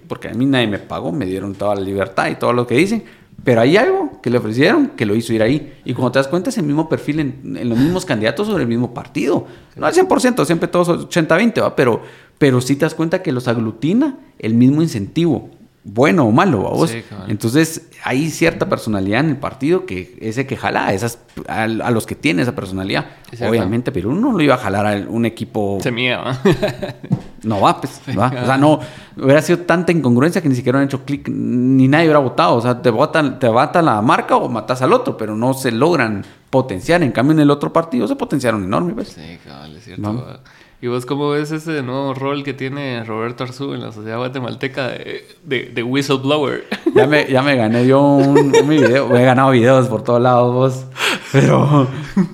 porque a mí nadie me pagó, me dieron toda la libertad y todo lo que dicen, pero hay algo que le ofrecieron que lo hizo ir ahí. Y cuando te das cuenta es el mismo perfil en, los mismos candidatos sobre el mismo partido. No al 100%, siempre todos 80-20, ¿va? Pero, pero sí te das cuenta que los aglutina el mismo incentivo, bueno o malo, ¿va vos? Sí. Entonces hay cierta personalidad en el partido que ese que jala a, esas, a, a los que tiene esa personalidad. Es. Obviamente, pero uno no lo iba a jalar a un equipo Semilla, ¿va? no va, pues, va. O sea, no, hubiera sido tanta incongruencia que ni siquiera hubieran hecho clic, ni nadie hubiera votado. O sea, te votan, te mata la marca o matas al otro, pero no se logran potenciar. En cambio, en el otro partido se potenciaron enorme, pues. Sí, cabal, es cierto. Va. ¿Y vos cómo ves ese nuevo rol que tiene Roberto Arzú en la sociedad guatemalteca de, de, de whistleblower? Ya me, ya me gané yo un, video. Me he ganado videos por todos lados, vos. Pero,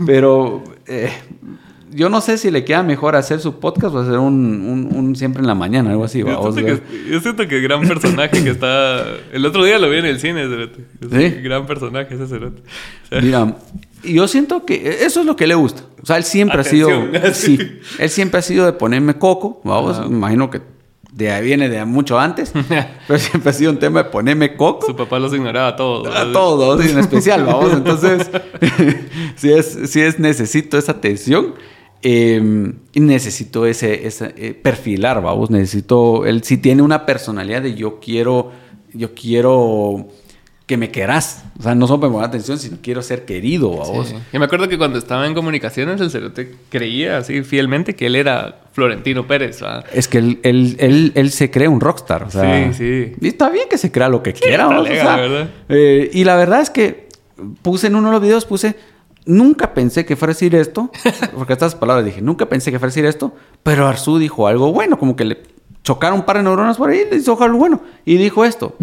pero, eh, yo no sé si le queda mejor hacer su podcast o hacer un, un, siempre en la mañana, algo así. Yo, siento que, yo siento que gran personaje que está... El otro día lo vi en el cine, ¿Sí? Gran personaje ese cerote. Mira, yo siento que eso es lo que le gusta. O sea, él siempre ha sido... Sí, él siempre ha sido de ponerme coco, vamos, me imagino que de ahí viene de mucho antes, pero siempre ha sido un tema de ponerme coco. Su papá los ignoraba a todos. A todos, en especial, vamos. Entonces, si, es, si es necesito esa atención, eh, y necesito ese, ese eh, perfilar, vamos. Necesito, él si tiene una personalidad de yo quiero, yo quiero que me querás. O sea, no solo me poner atención, sino quiero ser querido a vos. Y me acuerdo que cuando estaba en comunicaciones, el cerote creía así fielmente que él era Florentino Pérez. Es que él, él, él, se cree un rockstar. O sea, sí, sí. Y está bien que se crea lo que quiera. o sea, eh, y la verdad es que puse en uno de los videos, puse, nunca pensé que fuera a decir esto, porque estas palabras dije, nunca pensé que fuera a decir esto, pero Arzú dijo algo bueno, como que le chocaron un par de neuronas por ahí y le hizo algo bueno. Y dijo esto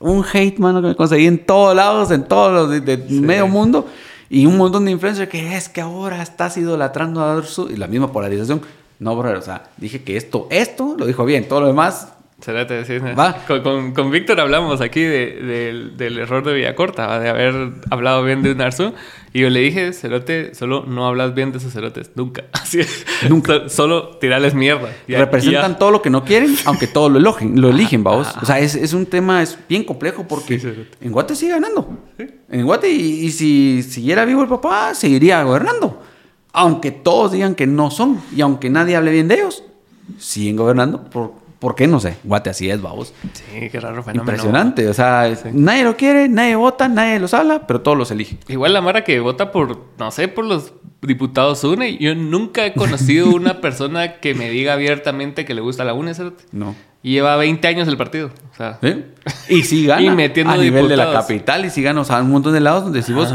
un hate, mano, que me conseguí en todos lados, en todos los de, medio mundo. Y un montón de influencers que es que ahora estás idolatrando a Arzu. Y la misma polarización. No, bro, o sea, dije que esto, esto lo dijo bien. Todo lo demás Cerate, sí, ¿Va? Con, con, Víctor hablamos aquí de, del error de Villacorta, de haber hablado bien de Narzu. Y yo le dije, Cerote, solo no hablas bien de esos cerotes. Nunca. Así Nunca. solo tirarles mierda. Representan todo lo que no quieren, aunque todo lo eligen, lo eligen, vamos. O sea, es, es, un tema es bien complejo porque en Guate sigue ganando. En Guate, y, y, si siguiera vivo el papá, seguiría gobernando. Aunque todos digan que no son y aunque nadie hable bien de ellos, siguen gobernando por ¿Por qué? No sé. Guate, así es, vamos. Sí, qué raro fenómeno. Impresionante. O sea, nadie lo quiere, nadie vota, nadie los habla, pero todos los elige. Igual la Mara que vota por, no sé, por los diputados UNE. Yo nunca he conocido una persona que me diga abiertamente que le gusta la UNE, ¿cierto? No. Y lleva 20 años el partido. O sea. ¿Sí? Y gana. y metiendo a nivel de la capital y sí gana. O sea, un montón de lados donde si vos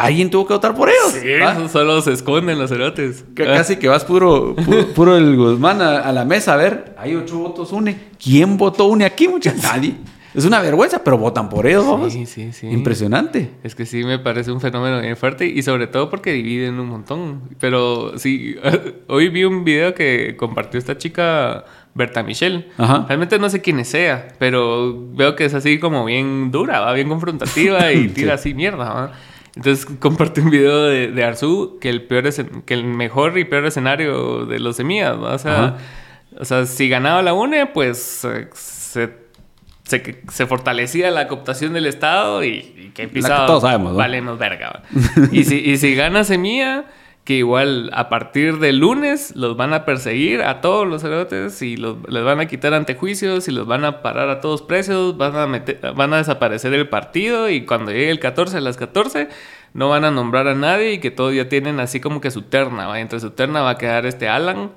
alguien tuvo que votar por ellos. Sí, solo se esconden los cerotes. casi que vas puro, puro, el Guzmán a, la mesa a ver, hay ocho votos UNE. ¿Quién votó UNE aquí, muchachos? Nadie. Es una vergüenza, pero votan por ellos. Sí, sí, sí. Impresionante. Es que sí me parece un fenómeno bien fuerte y sobre todo porque dividen un montón. Pero sí, hoy vi un video que compartió esta chica Berta Michelle. Realmente no sé quién sea, pero veo que es así como bien dura, va bien confrontativa y tira así mierda. ¿va? Entonces compartí un video de, de Arzu que el peor que el mejor y peor escenario de los semillas, o sea, o sea, si ganaba la UNE, pues eh, se, se, fortalecía la cooptación del Estado y, que pisaba, todos sabemos, valemos verga. y si y si gana Semilla que igual a partir del lunes los van a perseguir a todos los cerotes y los, les van a quitar antejuicios y los van a parar a todos precios, van a, meter, van a desaparecer el partido y cuando llegue el 14 a las 14 no van a nombrar a nadie y que todos ya tienen así como que su terna, ¿va? entre su terna va a quedar este Alan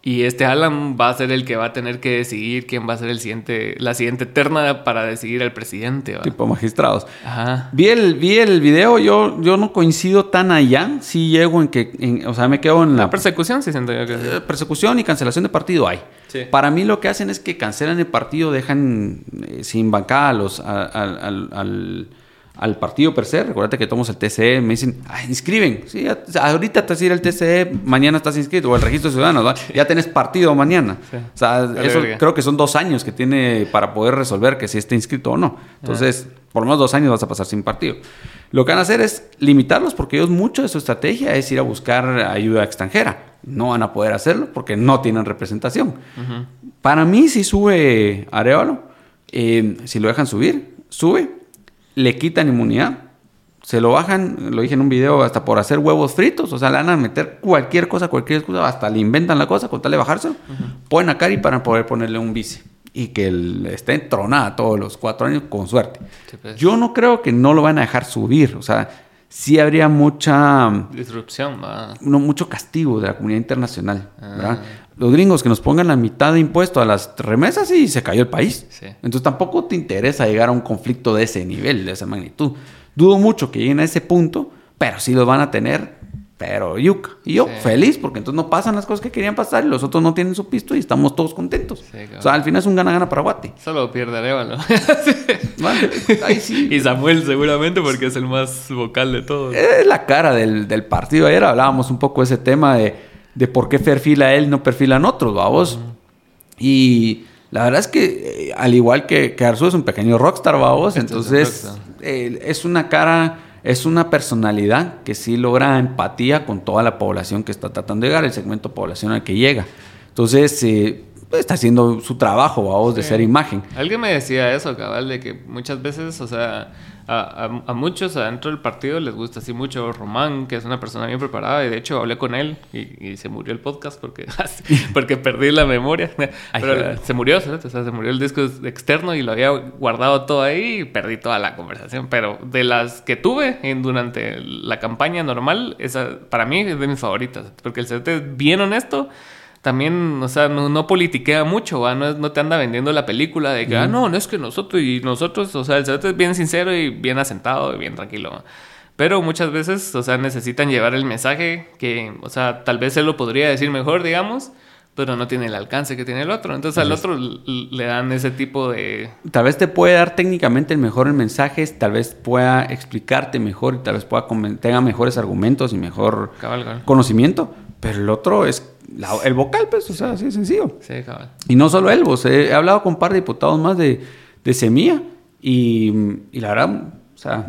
y este Alan va a ser el que va a tener que decidir quién va a ser el siguiente, la siguiente terna para decidir al presidente. Tipo magistrados. Ajá. Vi el, vi el video, yo, yo no coincido tan allá. Sí llego en que, o sea, me quedo en la... persecución, sí siento yo que... Eh, persecución y cancelación de partido hay. Para mí lo que hacen es que cancelan el partido, dejan eh, sin bancada a los, al al partido per se. Recuerda que tomamos el TCE, me dicen, ah, inscriben. Sí, ahorita te ir el TCE, mañana estás inscrito, o el registro de ciudadanos, ya tenés partido mañana. O sea, eso creo que son dos años que tiene para poder resolver que si esté inscrito o no. Entonces, por lo menos dos años vas a pasar sin partido. Lo que van a hacer es limitarlos porque ellos mucho de su estrategia es ir a buscar ayuda extranjera. No van a poder hacerlo porque no tienen representación. Para mí, si sube Arevalo, eh, si lo dejan subir, sube le quitan inmunidad. Se lo bajan, lo dije en un video, hasta por hacer huevos fritos. O sea, le van a meter cualquier cosa, cualquier excusa, hasta le inventan la cosa con tal de bajárselo. Ponen a Cari para poder ponerle un vice. Y que él esté entronada todos los cuatro años, con suerte. Pues. Yo no creo que no lo van a dejar subir. O sea, sí habría mucha... Disrupción, No, mucho castigo de la comunidad internacional. Ah. Los gringos que nos pongan la mitad de impuesto a las remesas y se cayó el país. Entonces tampoco te interesa llegar a un conflicto de ese nivel, de esa magnitud. Dudo mucho que lleguen a ese punto, pero sí lo van a tener pero yuca. Y yo feliz, porque entonces no pasan las cosas que querían pasar y los otros no tienen su pisto y estamos todos contentos. o sea, al final es un gana-gana para Guate. Solo pierde Arevalo. Sí. Y Samuel seguramente porque es el más vocal de todos. Es la cara del, del partido. Ayer hablábamos un poco de ese tema de, de por qué perfila él no perfilan otros, vamos. Y la verdad es que, eh, al igual que, que Arzu es un pequeño rockstar, vamos. Entonces, eh, es una cara es una personalidad que sí logra empatía con toda la población que está tratando de llegar, el segmento poblacional que llega. Entonces, eh, pues, está haciendo su trabajo, vamos, de ser imagen. Alguien me decía eso, cabal, de que muchas veces, o sea, a, muchos adentro del partido les gusta así mucho Román, que es una persona bien preparada, y de hecho hablé con él y, se murió el podcast porque, porque perdí la memoria. Pero se murió, ¿sabes? O sea, se murió el disco externo y lo había guardado todo ahí y perdí toda la conversación. Pero de las que tuve en, durante la campaña normal, esa para mí es de mis favoritas, porque el CT es bien honesto también, o sea, no, politiquea mucho, ¿va? No, no, te anda vendiendo la película de que, ah, no, no es que nosotros y nosotros, o sea, el cerote es bien sincero y bien asentado y bien tranquilo. Pero muchas veces, o sea, necesitan llevar el mensaje que, o sea, tal vez él lo podría decir mejor, digamos, pero no tiene el alcance que tiene el otro. Entonces al otro le dan ese tipo de... Tal vez te puede dar técnicamente el mejor mensaje, tal vez pueda explicarte mejor y tal vez pueda tenga mejores argumentos y mejor conocimiento, pero el otro es el vocal, pues, o sea, así de sencillo. Sí, cabal. Y no solo él, vos, he, hablado con un par de diputados más de, de Semilla y, y, la verdad, o sea,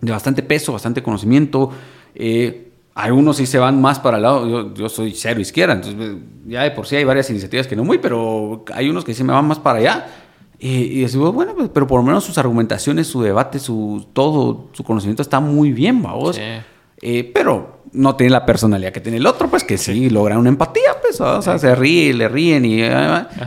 de bastante peso, bastante conocimiento. Eh, algunos sí se van más para el lado, yo, yo, soy cero izquierda, entonces ya de por sí hay varias iniciativas que no muy, pero hay unos que sí me van más para allá. Y, y decimos, bueno, pues, pero por lo menos sus argumentaciones, su debate, su todo, su conocimiento está muy bien, vamos. Sí. Eh, pero no tiene la personalidad que tiene el otro, pues que sí, logra una empatía, pues, o sea, se ríe, le ríen y eh,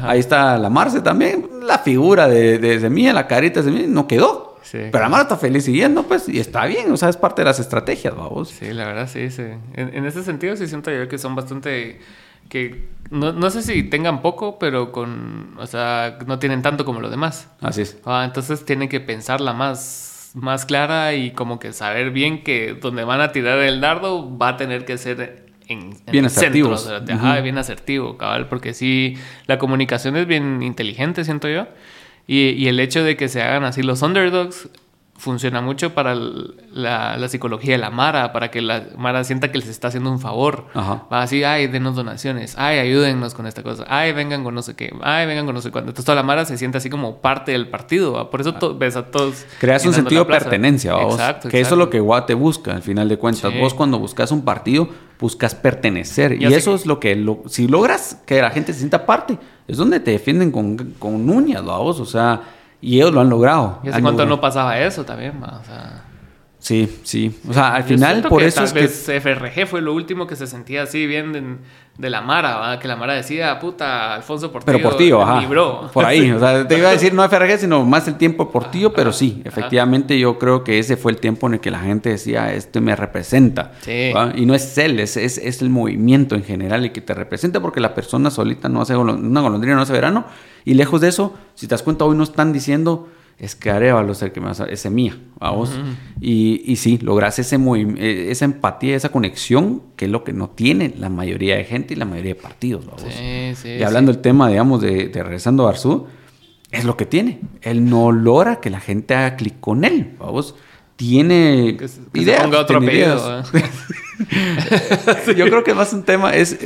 ahí está la Marce también, la figura de, de Semilla, la carita de Semilla, no quedó. Pero la Marce está feliz siguiendo, pues, y está bien, o sea, es parte de las estrategias, vamos. Sí, la verdad, sí, sí. En, ese sentido sí siento yo que son bastante que no, no, sé si tengan poco, pero con, o sea, no tienen tanto como los demás. Así es. Ah, entonces tienen que pensarla más más clara y como que saber bien que donde van a tirar el dardo va a tener que ser en, bien asertivo. bien asertivo, cabal, porque sí, la comunicación es bien inteligente, siento yo. Y, y, el hecho de que se hagan así los underdogs funciona mucho para la, la, psicología de la Mara, para que la Mara sienta que les está haciendo un favor. Va así, ay, denos donaciones, ay, ayúdennos con esta cosa, ay, vengan con no sé qué, ay, vengan con no sé cuánto. Entonces toda la Mara se siente así como parte del partido, por eso ves a todos. Creas un sentido de pertenencia, vos. Exacto, que eso es lo que Guate busca, al final de cuentas. Vos cuando buscas un partido, buscas pertenecer. Y, eso es lo que, lo, si logras que la gente se sienta parte, es donde te defienden con, con uñas, vos. O sea y ellos lo han logrado. ¿Y hace cuánto no pasaba eso también? O sea... Sí, sí. O sea, al final, por eso tal es vez FRG fue lo último que se sentía así bien de, la Mara, que la Mara decía, puta, Alfonso Portillo. Pero Portillo, ajá. Por ahí. O sea, te iba a decir no FRG, sino más el tiempo Portillo, pero sí, efectivamente yo creo que ese fue el tiempo en el que la gente decía, este me representa. Sí. Y no es él, es, es, es, el movimiento en general el que te representa, porque la persona solita no hace una golondrina, no hace verano. Y lejos de eso, si te das cuenta, hoy no están diciendo es que Arevalo es el que me hace, es mía, vamos. y, y sí, logras ese eh, esa empatía, esa conexión, que es lo que no tiene la mayoría de gente y la mayoría de partidos, vamos. Sí, sí, y hablando del tema, digamos, de, de regresando a Arzú, es lo que tiene. Él no logra que la gente haga clic con él, vamos tiene ideas. otro apellido. Yo creo que más un tema es,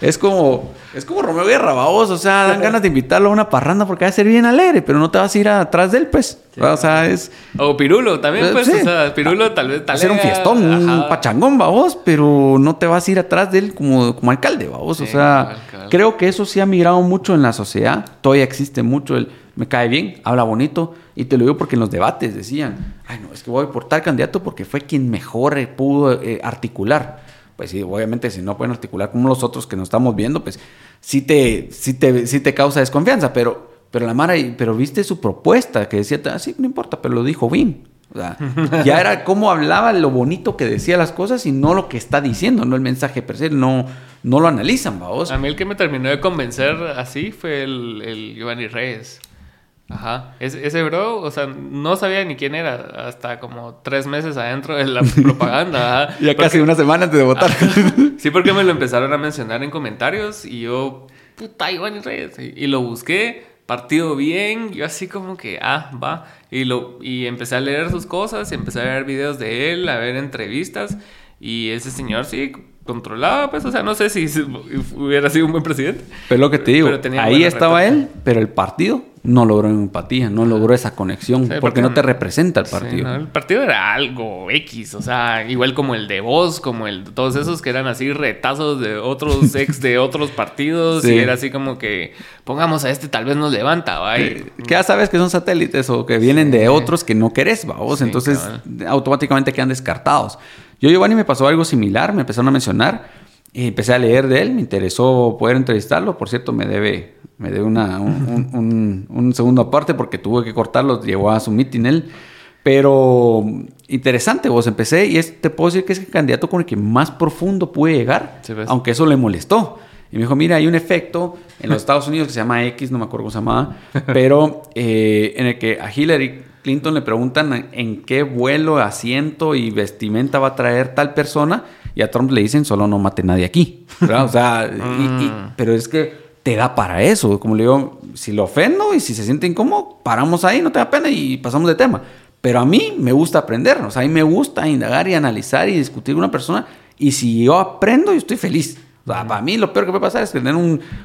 es como es como Romeo Guerra, vamos, o sea, dan ganas de invitarlo a una parranda porque va a ser bien alegre, pero no te vas a ir atrás de él, pues. o sea, es o Pirulo también, pues, o sea, Pirulo tal vez tal ser un fiestón, un pachangón, vamos, pero no te vas a ir atrás de él como, como alcalde, vamos, o sea, creo que eso sí ha migrado mucho en la sociedad, todavía existe mucho el me cae bien, habla bonito, y te lo digo porque en los debates decían, ay no, es que voy por tal candidato porque fue quien mejor eh, pudo eh, articular. Pues sí, obviamente si no pueden articular como los otros que nos estamos viendo, pues sí te, sí te, sí te causa desconfianza, pero, pero la Mara, pero viste su propuesta que decía, ah, sí, no importa, pero lo dijo bien. O sea, ya era cómo hablaba, lo bonito que decía las cosas y no lo que está diciendo, no el mensaje per se, no, no lo analizan, vamos. A mí el que me terminó de convencer así fue el, el Giovanni Reyes. Ajá. ese bro, o sea, no sabía ni quién era hasta como tres meses adentro de la propaganda. Ajá. ya casi una semana antes de votar. sí, porque me lo empezaron a mencionar en comentarios y yo, puta, Iván Reyes. Y, lo busqué, partido bien, yo así como que, ah, va. Y, lo, y empecé a leer sus cosas, y empecé a ver videos de él, a ver entrevistas. Y ese señor sí controlaba, pues, o sea, no sé si hubiera sido un buen presidente. Pero lo que te digo, ahí estaba él, pero el partido no logró empatía, no logró esa conexión, porque, no te representa el partido. el partido era algo X, o sea, igual como el de vos, como el todos esos que eran así retazos de otros ex de otros partidos, y era así como que pongamos a este, tal vez nos levanta, ¿va? Que ya sabes que son satélites o que vienen de otros que no querés, ¿va? Vos, entonces automáticamente quedan descartados. Yo, Giovanni, me pasó algo similar, me empezaron a mencionar, y empecé a leer de él, me interesó poder entrevistarlo, por cierto, me debe me dio una, un, un, segundo aparte porque tuve que cortarlo, llegó a su meeting él. Pero interesante, vos empecé y te puedo decir que es el candidato con el que más profundo pude llegar, aunque eso le molestó. Y me dijo, mira, hay un efecto en los Estados Unidos que se llama X, no me acuerdo cómo se llamaba, pero eh, en el que a Hillary Clinton le preguntan en qué vuelo, asiento y vestimenta va a traer tal persona, y a Trump le dicen, solo no mate nadie aquí. O sea, mm. pero es que te da para eso. Como le digo, si lo ofendo y si se siente incómodo, paramos ahí, no te da pena y pasamos de tema. Pero a mí me gusta aprender, o sea, a mí me gusta indagar y analizar y discutir con una persona. Y si yo aprendo, yo estoy feliz. O sea, para mí lo peor que puede pasar es tener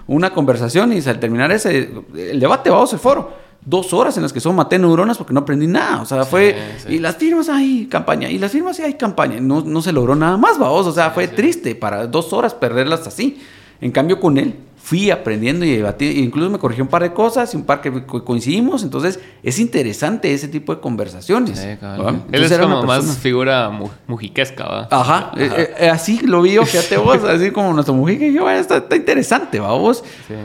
una conversación y al terminar ese, el debate, vamos al foro. Dos horas en las que son maté neuronas porque no aprendí nada. O sea, fue. Y las firmas hay campaña. Y las firmas hay campaña. No, no se logró nada más, vamos. O sea, fue triste para dos horas perderlas así. En cambio, con él, fui aprendiendo y debatiendo, incluso me corrigió un par de cosas y un par que coincidimos, entonces es interesante ese tipo de conversaciones. Sí, Él es como más figura mujiquesca, ¿va? Ajá, eh, eh, eh, así lo vi yo, fíjate vos, así como nuestro mujique, yo, está, está interesante, ¿va vos? Sí.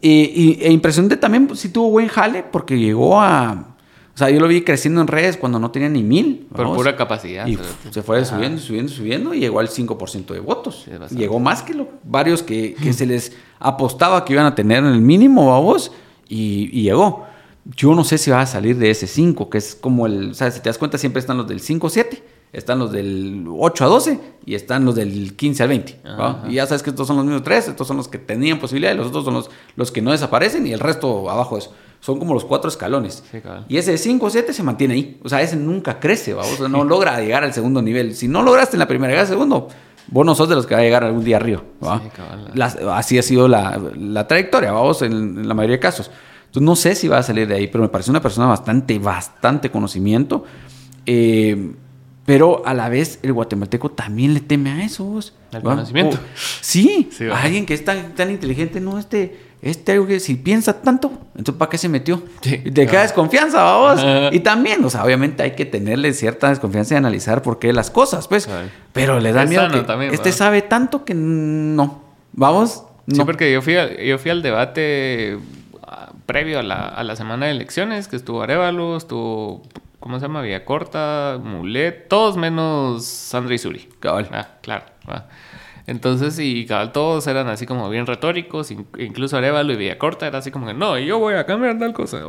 Y, e impresionante también, si tuvo buen jale, porque llegó a o sea, yo lo vi creciendo en redes cuando no tenía ni mil. Por pura capacidad. Y se fue subiendo, subiendo, subiendo y llegó al 5% de votos. llegó más que lo, varios que, se les apostaba que iban a tener en el mínimo a vos y, llegó. Yo no sé si va a salir de ese 5, que es como el, o sea, si te das cuenta siempre están los del 5 7, están los del 8 a 12 y están los del 15 al 20. Y ya sabes que estos son los mismos tres, estos son los que tenían posibilidad y los otros son los, los que no desaparecen y el resto abajo de eso son como los cuatro escalones. Y ese 5 o 7 se mantiene ahí. O sea, ese nunca crece, ¿va? O sea, no logra llegar al segundo nivel. Si no lograste en la primera, llegar al segundo, vos no sos de los que va a llegar algún día arriba. así ha sido la, trayectoria, vamos, en, la mayoría de casos. Entonces, no sé si va a salir de ahí, pero me parece una persona bastante, bastante conocimiento. Eh, pero a la vez el guatemalteco también le teme a eso. Al conocimiento. sí, alguien que es tan, tan inteligente, no, este este si piensa tanto, entonces ¿para qué se metió? Sí, te queda desconfianza, vamos. Y también, o sea, obviamente hay que tenerle cierta desconfianza y analizar por qué las cosas, pues. Pero le da miedo que este sabe tanto que no. Vamos. No. Sí, porque yo fui, yo fui al debate ah, previo a la, a la semana de elecciones, que estuvo Arevalo, estuvo, ¿cómo se llama? Corta, Mulet, todos menos Sandra y Suri. Cabal. Ah, claro. Entonces, y todos eran así como bien retóricos, incluso Arevalo y Villacorta era así como que, no, yo voy a cambiar tal cosa.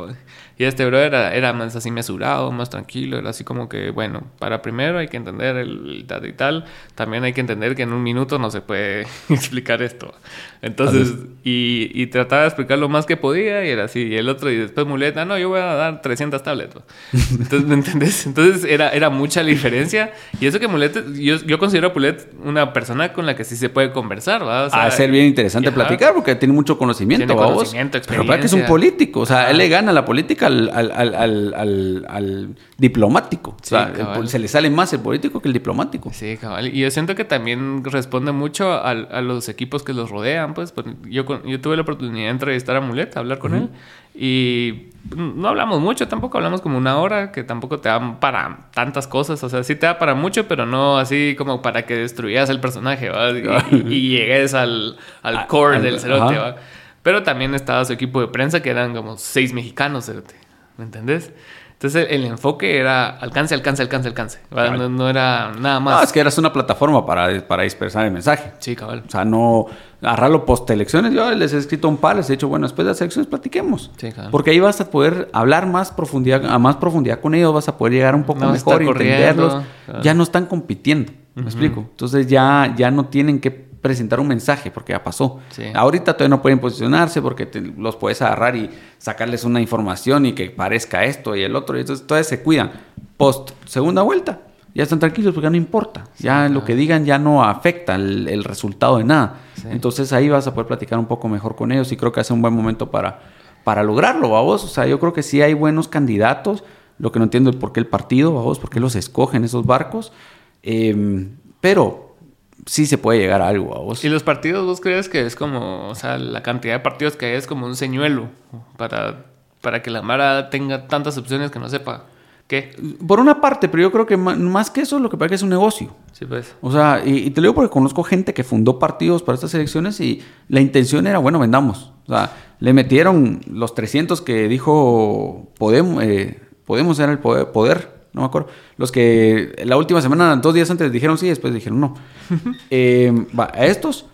Y este bro era, era más así mesurado, más tranquilo, era así como que, bueno, para primero hay que entender el, tal y tal, también hay que entender que en un minuto no se puede explicar esto. Entonces, y, y, trataba de explicar lo más que podía y era así, y el otro, y después Muleta, no, yo voy a dar 300 tablets. Entonces, ¿me entendés? Entonces era, era mucha la diferencia, y eso que Mulet, yo, yo considero a Pulet una persona con la que sí se puede conversar, ¿va? a ser bien interesante platicar porque tiene mucho conocimiento. Tiene conocimiento, experiencia. Pero que es un político, o sea, él le gana la política al, al, al, diplomático. o sea, se le sale más el político que el diplomático. Sí, cabal. Y yo siento que también responde mucho a, a los equipos que los rodean, pues. Yo, yo tuve la oportunidad de entrevistar a Mulet, hablar con él. Y no hablamos mucho, tampoco hablamos como una hora, que tampoco te da para tantas cosas. O sea, sí te da para mucho, pero no así como para que destruyas el personaje, Y, llegues al, al core del cerote, Pero también estaba su equipo de prensa, que eran como seis mexicanos, ¿me entendés? Entonces el, enfoque era alcance, alcance, alcance, alcance. No, era nada más. No, es que eras una plataforma para, para dispersar el mensaje. Sí, cabal. O sea, no agarrarlo post elecciones. Yo les he escrito un par, les he dicho, bueno, después de las elecciones platiquemos. Sí, cabal. Porque ahí vas a poder hablar más profundidad, a más profundidad con ellos, vas a poder llegar un poco mejor y entenderlos. Ya no están compitiendo. ¿Me explico? Entonces ya, ya no tienen que presentar un mensaje, porque ya pasó. Ahorita todavía no pueden posicionarse porque los puedes agarrar y sacarles una información y que parezca esto y el otro, y entonces todavía se cuidan. Post segunda vuelta, ya están tranquilos porque no importa. Ya lo que digan ya no afecta el, resultado de nada. Entonces ahí vas a poder platicar un poco mejor con ellos y creo que hace un buen momento para, para lograrlo, vos. O sea, yo creo que sí hay buenos candidatos. Lo que no entiendo es por qué el partido, vos, por qué los escogen esos barcos. Em, pero sí se puede llegar a algo a vos. ¿Y los partidos vos crees que es como, o sea, la cantidad de partidos que hay es como un señuelo para, para que la Mara tenga tantas opciones que no sepa qué? Por una parte, pero yo creo que más que eso, lo que pasa es que es un negocio. Sí, pues. O sea, y, te lo digo porque conozco gente que fundó partidos para estas elecciones y la intención era, bueno, vendamos. O sea, le metieron los 300 que dijo Podemos, eh, Podemos era el poder, poder no me acuerdo. Los que la última semana, dos días antes dijeron sí, después dijeron no. Eh, a estos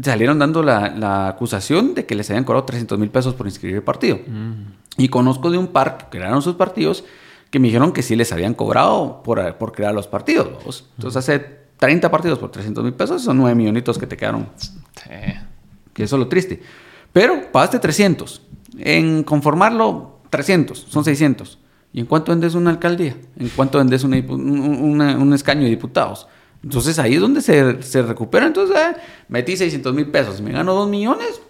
salieron dando la, acusación de que les habían cobrado 300 mil pesos por inscribir el partido. Mm. Y conozco de un par que crearon sus partidos que me dijeron que sí les habían cobrado por, por crear los partidos. Entonces hace 30 partidos por 300 mil pesos, son 9 millonitos que te quedaron. Que eso es lo triste. Pero pagaste 300. En conformarlo, 300, son 600. ¿Y en cuánto vendes una alcaldía? ¿En cuánto vendes un escaño de diputados? Entonces ahí es donde se, recupera. Entonces, eh, metí 600 mil pesos, me gano 2 millones.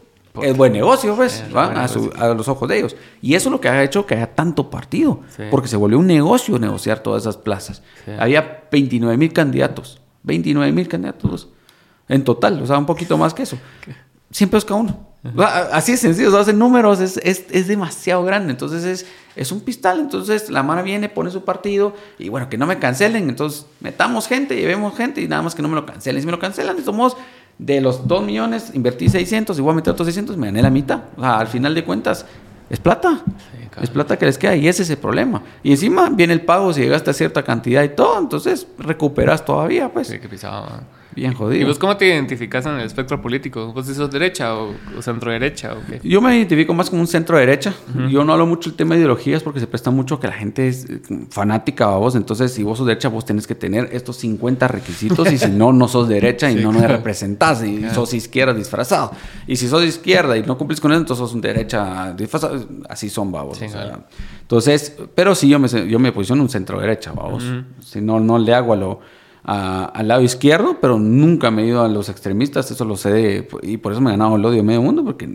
Es buen negocio, pues, A, los ojos de ellos. Y eso es lo que ha hecho que haya tanto partido. Porque se volvió un negocio negociar todas esas plazas. Había 29 mil candidatos. 29 mil candidatos en total. O sea, un poquito más que eso. 100 pesos cada uno. Así es sencillo, o hacen números, es, es, es, demasiado grande. Entonces es, es un pistal. Entonces la mano viene, pone su partido y bueno, que no me cancelen. Entonces metamos gente, llevemos gente y nada más que no me lo cancelen. Si me lo cancelan, somos de los 2 millones, invertí 600 y voy a meter otros 600, me gané la mitad. O sea, al final de cuentas, es plata. es plata que les queda y ese es el problema. Y encima viene el pago si llegaste a cierta cantidad y todo, entonces recuperas todavía, pues. Sí, que pisaba. Bien jodido. ¿Y vos cómo te identificas en el espectro político? ¿Vos sos derecha o, centro derecha o qué? Yo me identifico más como un centro derecha. Yo no hablo mucho el tema de ideologías porque se presta mucho que la gente es eh, fanática a vos. Entonces, si vos sos derecha, vos tenés que tener estos 50 requisitos y si no, no sos derecha y no me representás y sos izquierda disfrazado. Y si sos izquierda y no cumplís con eso, entonces sos un derecha disfrazado. Así son, babos. entonces, pero sí, yo me, yo me posiciono un centro derecha, babos. Si no, no le hago a lo al lado izquierdo, pero nunca me he ido a los extremistas, eso lo sé, de, y por eso me he ganado el odio de medio mundo, porque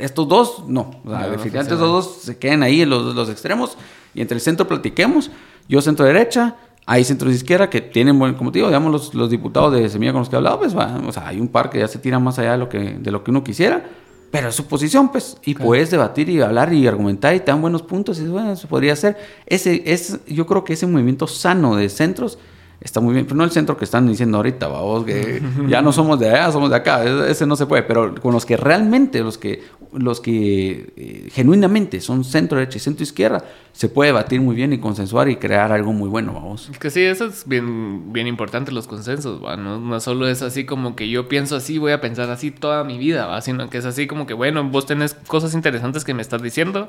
estos dos, no, o sea, definitivamente estos dos se quedan ahí en los, los extremos, y entre el centro platiquemos, yo centro derecha, hay centros de izquierda que tienen, buen, como te digo, digamos, los, los diputados de Semilla con los que he hablado, pues, va, o sea, hay un par que ya se tiran más allá de lo que, de lo que uno quisiera, pero es su posición, pues, y puedes debatir y hablar y argumentar y te dan buenos puntos, y bueno, eso podría ser. Ese, es, yo creo que ese movimiento sano de centros está muy bien, pero no el centro que están diciendo ahorita, vamos, que ya no somos de allá, somos de acá, ese no se puede, pero con los que realmente, los que, los que eh, genuinamente son centro derecha y centro izquierda, se puede debatir muy bien y consensuar y crear algo muy bueno, vamos. Es que sí, eso es bien, bien importante, los consensos, ¿no? no solo es así como que yo pienso así, voy a pensar así toda mi vida, ¿va? sino que es así como que, bueno, vos tenés cosas interesantes que me estás diciendo,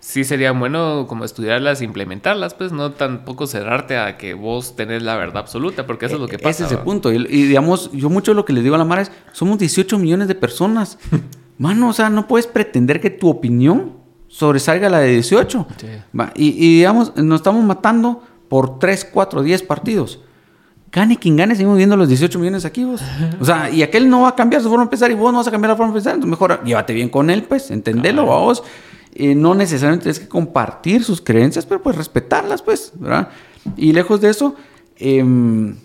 sí sería bueno como estudiarlas e implementarlas, pues no tampoco cerrarte a que vos tenés la verdad absoluta, porque eso es lo que pasa. Ese es el punto. Y, digamos, yo mucho lo que le digo a la Mara es, somos 18 millones de personas. Mano, o sea, no puedes pretender que tu opinión sobresalga la de 18. y, y, digamos, nos estamos matando por 3, 4, 10 partidos. Gane quien gane, seguimos viendo los 18 millones aquí vos. O sea, y aquel no va a cambiar su forma de pensar y vos no vas a cambiar la forma de pensar. Entonces mejor llévate bien con él, pues, entendelo, vos no necesariamente tienes que compartir sus creencias, pero pues respetarlas, pues, ¿verdad? Y lejos de eso, eh,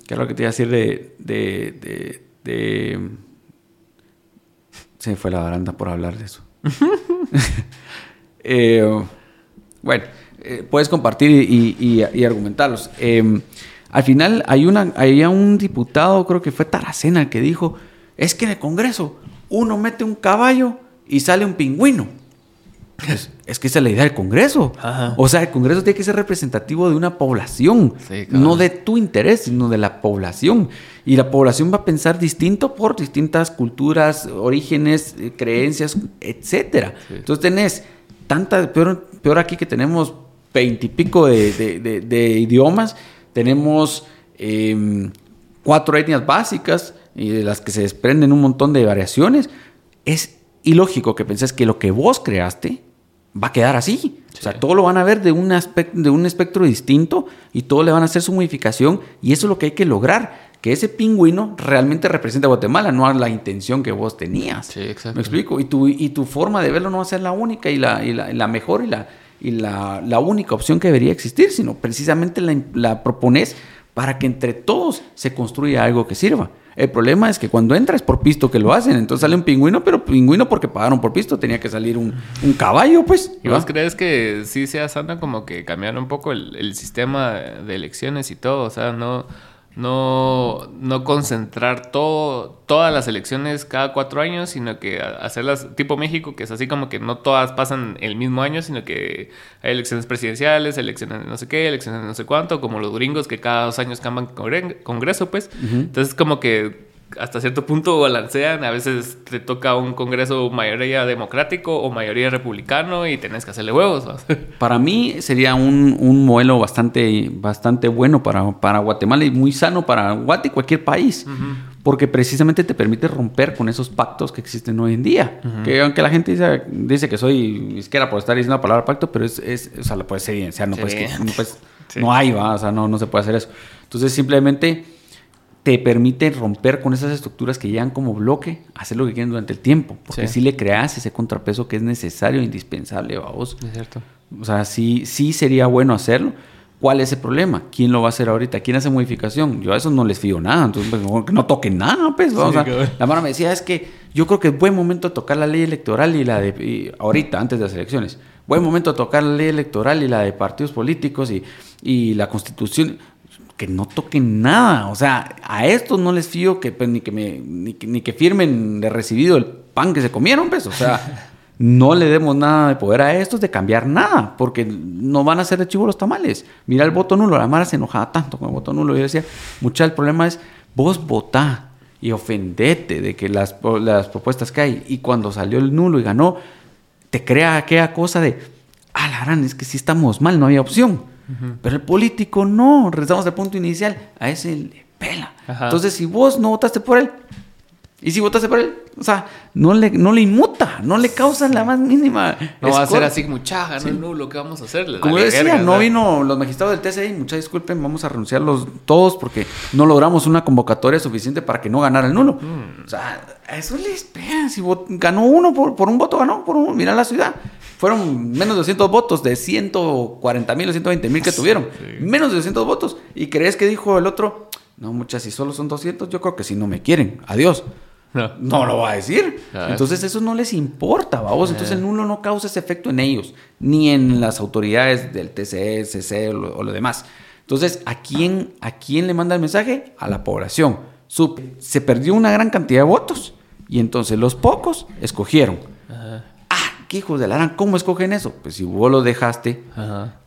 ¿qué es lo que te iba a decir de, de, de, Se me fue la baranda por hablar de eso. Eh, bueno, eh, puedes compartir y, y, argumentarlos. Em, al final hay una, había un diputado, creo que fue Taracena, que dijo, es que en el Congreso uno mete un caballo y sale un pingüino. Pues, es que esa es la idea del Congreso. O sea, el Congreso tiene que ser representativo de una población, no de tu interés, sino de la población. Y la población va a pensar distinto por distintas culturas, orígenes, eh, creencias, etcétera. Entonces tenés tanta, peor, peor aquí que tenemos veintipico de, de, idiomas, tenemos em, cuatro etnias básicas y de las que se desprenden un montón de variaciones. Es ilógico que penses que lo que vos creaste va a quedar así. O sea, todo lo van a ver de un, aspecto, de un espectro distinto y todo le van a hacer su modificación y eso es lo que hay que lograr. Que ese pingüino realmente represente a Guatemala, no a la intención que vos tenías. Sí, exacto. ¿Me explico? Y tu, y tu forma de verlo no va a ser la única y la, y la, mejor y, la, y la, la, única opción que debería existir, sino precisamente la, la propones para que entre todos se construya algo que sirva. El problema es que cuando entra es por pisto que lo hacen. Entonces sale un pingüino, pero pingüino porque pagaron por pisto. Tenía que salir un, caballo, pues. ¿Y vos crees que sí sea sana como que cambiaron un poco el, el sistema de elecciones y todo? O sea, no no, no concentrar todo, todas las elecciones cada cuatro años, sino que hacerlas tipo México, que es así como que no todas pasan el mismo año, sino que hay elecciones presidenciales, elecciones de no sé qué, elecciones de no sé cuánto, como los gringos que cada dos años cambian congreso, pues. Entonces como que hasta cierto punto balancean. A veces te toca un congreso mayoría democrático o mayoría republicano y tenés que hacerle huevos. Para mí sería un, un modelo bastante, bastante bueno para, para, Guatemala y muy sano para Guate y cualquier país. Porque precisamente te permite romper con esos pactos que existen hoy en día. Que aunque la gente dice, dice, que soy izquierda por estar diciendo la palabra pacto, pero es, es o sea, lo puedes evidenciar, no, puedes, no, puedes, no hay, ¿va? o sea, no, no se puede hacer eso. Entonces simplemente te permite romper con esas estructuras que llegan como bloque, hacer lo que quieren durante el tiempo, porque si le creas ese contrapeso que es necesario indispensable, vos. Es cierto. O sea, sí, sí sería bueno hacerlo. ¿Cuál es el problema? ¿Quién lo va a hacer ahorita? ¿Quién hace modificación? Yo a eso no les fío nada, entonces pues, no toquen nada, pues. la mano me decía, es que yo creo que es buen momento tocar la ley electoral y la de, ahorita, antes de las elecciones, buen momento tocar la ley electoral y la de partidos políticos y, y la constitución que no toquen nada. O sea, a estos no les fío que pues, ni que me ni que, firmen de recibido el pan que se comieron, pues. O sea, no le demos nada de poder a estos de cambiar nada, porque no van a ser de chivo los tamales. Mira el voto nulo, la Mara se enojaba tanto con el voto nulo. Yo decía, mucha el problema es vos votá y ofendete de que las, las propuestas que hay. Y cuando salió el nulo y ganó, te crea aquella cosa de, ah, la gran, es que si estamos mal, no había opción. Pero el político no, regresamos al punto inicial, a ese le pela. Entonces, si vos no votaste por él, y si votaste por él, o sea, no le, no le inmuta, no le causa la más mínima. No va a ser así, muchacha, no, no, lo que vamos a hacer. Como decía, no vino los magistrados del TCI, muchas disculpen, vamos a renunciarlos todos porque no logramos una convocatoria suficiente para que no ganara el nulo. Mm. O sea, eso le espera. Si ganó uno por, por, un voto, ganó por uno. Mira la ciudad. Fueron menos de 200 votos de 140 mil o 120 mil que tuvieron. Menos de 200 votos. ¿Y crees que dijo el otro? No, muchas, si solo son 200, yo creo que si no me quieren, adiós. No, lo va a decir. Entonces eso no les importa, vamos. Entonces el nulo no causa ese efecto en ellos, ni en las autoridades del TCE, CC o lo, demás. Entonces, ¿a quién, ¿a quién le manda el mensaje? A la población. se perdió una gran cantidad de votos y entonces los pocos escogieron. Ah, qué hijos de la ¿cómo escogen eso? Pues si vos lo dejaste,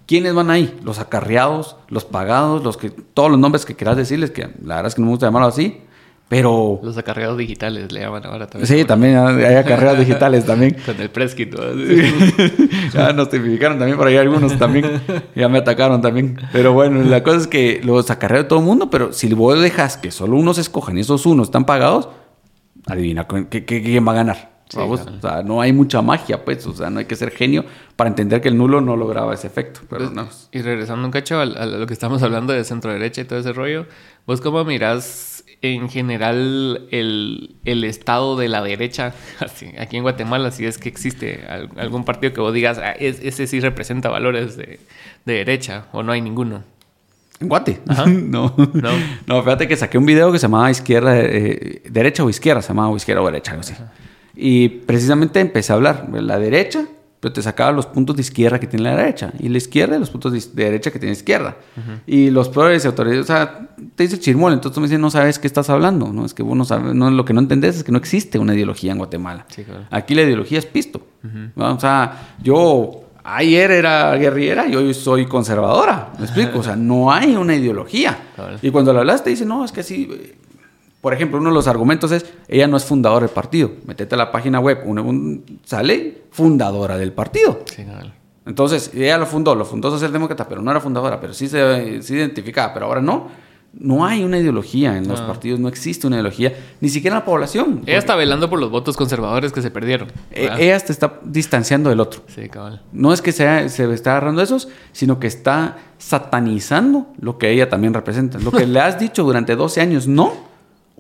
¿quiénes van ahí? Los acarreados, los pagados, los que, todos los nombres que quieras decirles, que la verdad es que no me gusta llamarlo así, pero... Los acarreados digitales le llaman ahora también. Sí, también hay acarreados digitales también. Con el Preskit. ya nos tipificaron también por ahí algunos también. Ya me atacaron también. Pero bueno, la cosa es que los acarreados de todo el mundo, pero si vos dejas que solo unos escogen y esos unos están pagados, adivina, quién va a ganar? O sea, no hay mucha magia, pues. O sea, no hay que ser genio para entender que el nulo no lograba ese efecto. Pero pues, Y regresando un cacho a, lo que estamos hablando de centro derecha y todo ese rollo, ¿vos cómo mirás en general el, estado de la derecha así, aquí en Guatemala? Si es que existe algún partido que vos digas, ah, ese sí representa valores de, derecha o no hay ninguno. En Guate. no. no. No, fíjate que saqué un video que se llamaba izquierda, eh, derecha o izquierda, se llamaba izquierda o derecha, algo así. Y precisamente empecé a hablar de la derecha pero te sacaba los puntos de izquierda que tiene la derecha, y la izquierda y los puntos de, de derecha que tiene la izquierda. Y los peores autoridades, o sea, te dice chirmol, entonces tú me dices, no sabes qué estás hablando, ¿no? Es que vos no sabes, no, lo que no entendés es que no existe una ideología en Guatemala. Sí, claro. Aquí la ideología es pisto. ¿no? O sea, yo ayer era guerrillera y hoy soy conservadora. ¿Me explico? O sea, no hay una ideología. Claro. Y cuando le hablas te dice, no, es que así... Por ejemplo, uno de los argumentos es, ella no es fundadora del partido. Métete a la página web, un- un- sale fundadora del partido. Sí, cabal. Entonces, ella lo fundó, lo fundó Socialdemócrata, pero no era fundadora, pero sí se, identificaba, pero ahora no. No hay una ideología en los No. partidos, no existe una ideología, ni siquiera en la población. Ella está velando por los votos conservadores que se perdieron. Eh, ella te está distanciando del otro. Sí, cabal. No es que sea, se está agarrando esos, sino que está satanizando lo que ella también representa. Lo que le has dicho durante 12 años, no.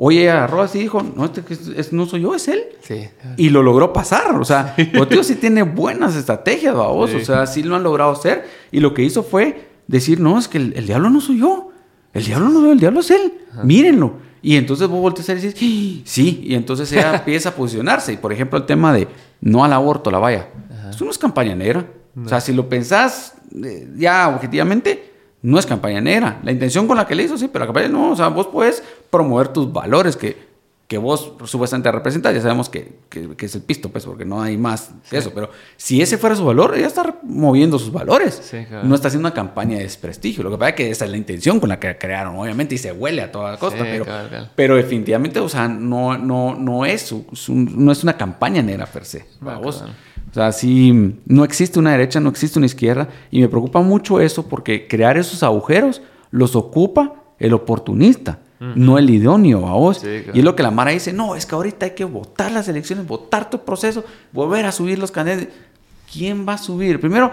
Hoy ella agarró así y dijo, no, este es- no soy yo, es él. Sí. Y lo logró pasar. O sea, Boteo sí tiene buenas estrategias, babos. Sí. O sea, sí lo han logrado hacer. Y lo que hizo fue decir, no, es que el, el diablo no soy yo. El diablo no, el diablo es él. Mírenlo. Y entonces vos volteas a decir, "Sí", sí. Y entonces ella empieza a posicionarse. Y por ejemplo, el tema de no al aborto, la valla. Esto no es campaña negra. O sea, si lo pensás eh, ya objetivamente, no es campaña negra. La intención con la que le hizo, sí, pero la campaña no. O sea, vos puedes promover tus valores que, que vos supuestamente representas. Ya sabemos que, que- que es el pisto, pues, porque no hay más que eso. Pero si ese fuera su valor, ella está moviendo sus valores. Sí, claro. No está haciendo una campaña de desprestigio. Lo que pasa es que esa es la intención con la que crearon, obviamente, y se huele a toda costa. Sí, pero, cabal, cabal. pero definitivamente, o sea, no, no, no, es, su- su- no es una campaña negra per se. Vamos. O sea, sí, no existe una derecha, no existe una izquierda. Y me preocupa mucho eso porque crear esos agujeros los ocupa el oportunista, no el idóneo, a vos. Sí, claro. Y es lo que la Mara dice, no, es que ahorita hay que votar las elecciones, votar tu proceso, volver a subir los candidatos. ¿Quién va a subir? Primero,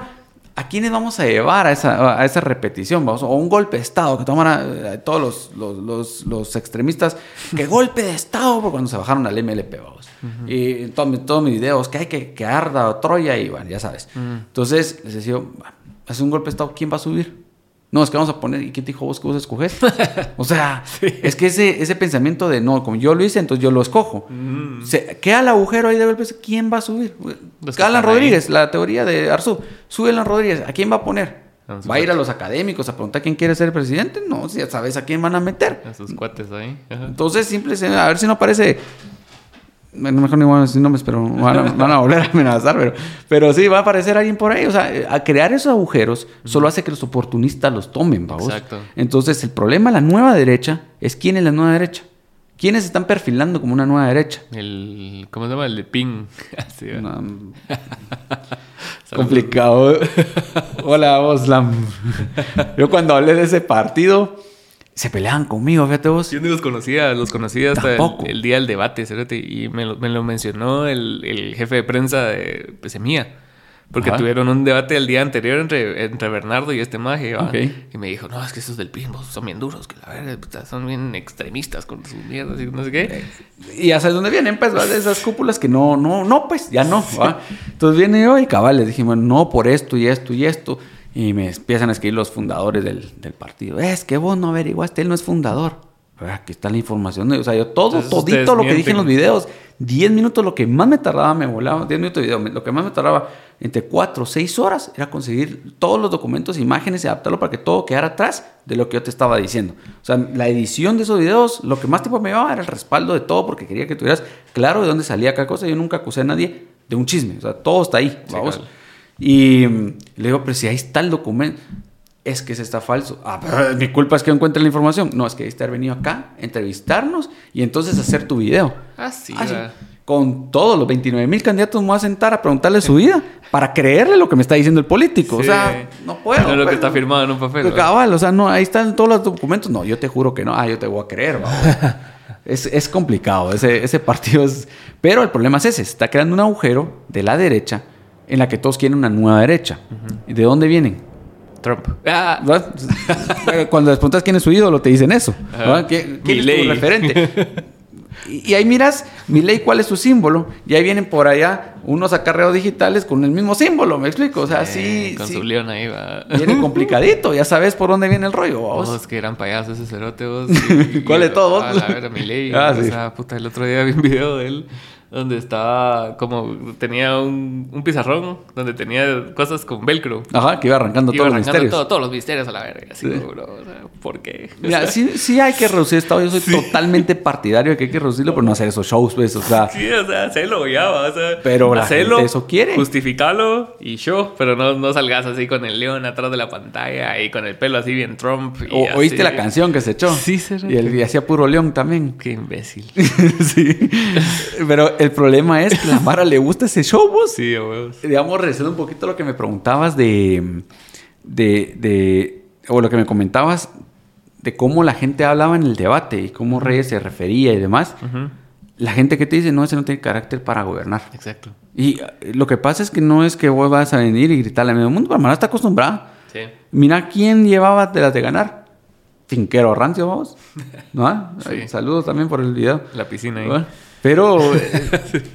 ¿a quiénes vamos a llevar a esa, a esa repetición? Vamos, o un golpe de Estado, que toman a, todos los, los, los- los extremistas, que golpe de Estado, por cuando se bajaron al MLP, vamos. Y en todo mi- todos mis videos, que hay que, que arda Troya y bueno, ya sabes. Entonces, les decía, hace un golpe de Estado, ¿quién va a subir? No, es que vamos a poner, ¿y quién te dijo vos que vos escoges? o sea, es que ese, ese pensamiento de no, como yo lo hice, entonces yo lo escojo. Se, queda el agujero ahí de golpes, ¿quién va a subir? Los Alan ahí. Rodríguez, la teoría de Arzú. Sube Alan Rodríguez, ¿a quién va a poner? ¿Va a ir a los académicos a preguntar quién quiere ser presidente? No, si ya sabes a quién van a meter. A sus cuates ahí. Ajá. Entonces, simple, a ver si no aparece. Mejor no voy a decir nombres, pero van a, van a volver a amenazar. Pero, pero sí, va a aparecer alguien por ahí. O sea, eh, a crear esos agujeros solo hace que los oportunistas los tomen, vamos. Exacto. Entonces, el problema de la nueva derecha es quién es la nueva derecha. ¿Quiénes se están perfilando como una nueva derecha? El, ¿Cómo se llama? El de. Así, ¿verdad? Una- Complicado. Hola, Oslam. Yo cuando hablé de ese partido, se peleaban conmigo, fíjate vos. Yo ni los conocía, los conocía hasta el, día del debate, cerote, y me lo, me lo mencionó el, el jefe de prensa de pues, Semilla. Porque Ajá. tuvieron un debate el día anterior entre, entre Bernardo y este maje. Y me dijo, no, es que esos del PIN son bien duros, que la verdad son bien extremistas con sus mierdas y no sé qué. Y ya sabes dónde vienen, pues, ¿va? de esas cúpulas que no, no, no, pues, ya no. ¿va? Entonces viene yo y cabal, les dije, bueno, no por esto y esto y esto. Y me empiezan a escribir los fundadores del, del partido. Es que vos no averiguaste, él no es fundador. Aquí está la información. O sea, yo todo, Entonces, todito lo que dije en los videos. 10 minutos, lo que más me tardaba, me volaba. 10 minutos de video. Lo que más me tardaba entre 4 o 6 horas era conseguir todos los documentos, imágenes y adaptarlo para que todo quedara atrás de lo que yo te estaba diciendo. O sea, la edición de esos videos, lo que más tiempo me llevaba era el respaldo de todo porque quería que tuvieras claro de dónde salía cada cosa. Yo nunca acusé a nadie de un chisme. O sea, todo está ahí. Sí, vamos. claro. Y le digo, pero si ahí está el documento. Es que ese está falso. Ah, pero mi culpa es que no encuentre la información. No, es que debiste haber venido acá, entrevistarnos y entonces hacer tu video. Ah, sí, Ah, va. Con todos los 29 mil candidatos me voy a sentar a preguntarle su vida para creerle lo que me está diciendo el político. O Sí. sea, no puedo. No es lo pues, que está no. firmado en un papel. Pues, cabal, o sea, no, ahí están todos los documentos. No, yo te juro que no. Ah, yo te voy a creer. es, es complicado. Ese, ese partido es. Pero el problema es ese: se está creando un agujero de la derecha en la que todos quieren una nueva derecha. ¿Y de dónde vienen? Trump. Ah. Cuando les preguntas quién es su ídolo, te dicen eso. ¿verdad? ¿Quién, quién es tu referente? Y, y ahí miras, mi ley, cuál es su símbolo. Y ahí vienen por allá unos acarreos digitales con el mismo símbolo, ¿me explico? O sea, sí, Con sí su león ahí va. viene complicadito, ya sabes por dónde viene el rollo. Vos, que eran payasos ese cerote, vos. ¿Cuál de todos? A la vera, mi ley. Ah, o sí. sea, puta, el otro día vi un video de él donde estaba como tenía un, un pizarrón donde tenía cosas con velcro. Ajá, que iba arrancando Iba todos los arrancando misterios. todo- todos los misterios a la verga. Así como, bro, o sea, ¿por qué? Mira, sí, sí hay que reducir esto. Yo soy totalmente partidario de que hay que reducirlo, pero no hacer esos shows, pues. O sea, Sí, o sea, hacelo ya, o sea, Pero la hacelo, gente eso quiere. Justificalo y show, pero no, no salgas así con el león atrás de la pantalla y con el pelo así bien Trump. y o- así. ¿oíste la canción que se echó? Sí, será Y, el, y hacía puro león también. Qué imbécil. sí. Pero el problema es que la Mara le gusta ese show, vos. Sí, huevos. Digamos, regresando un poquito a lo que me preguntabas de, de, de- o lo que me comentabas de cómo la gente hablaba en el debate y cómo Reyes se refería y demás. La gente que te dice, no, ese no tiene carácter para gobernar. Exacto. Y eh, lo que pasa es que no es que vos vas a venir y gritarle a medio mundo, la Mara está acostumbrada. Sí. Mira quién llevaba de las de ganar. Finquero rancio, vamos. ¿No? Sí. Saludos también por el video. La piscina ahí. Pero eh,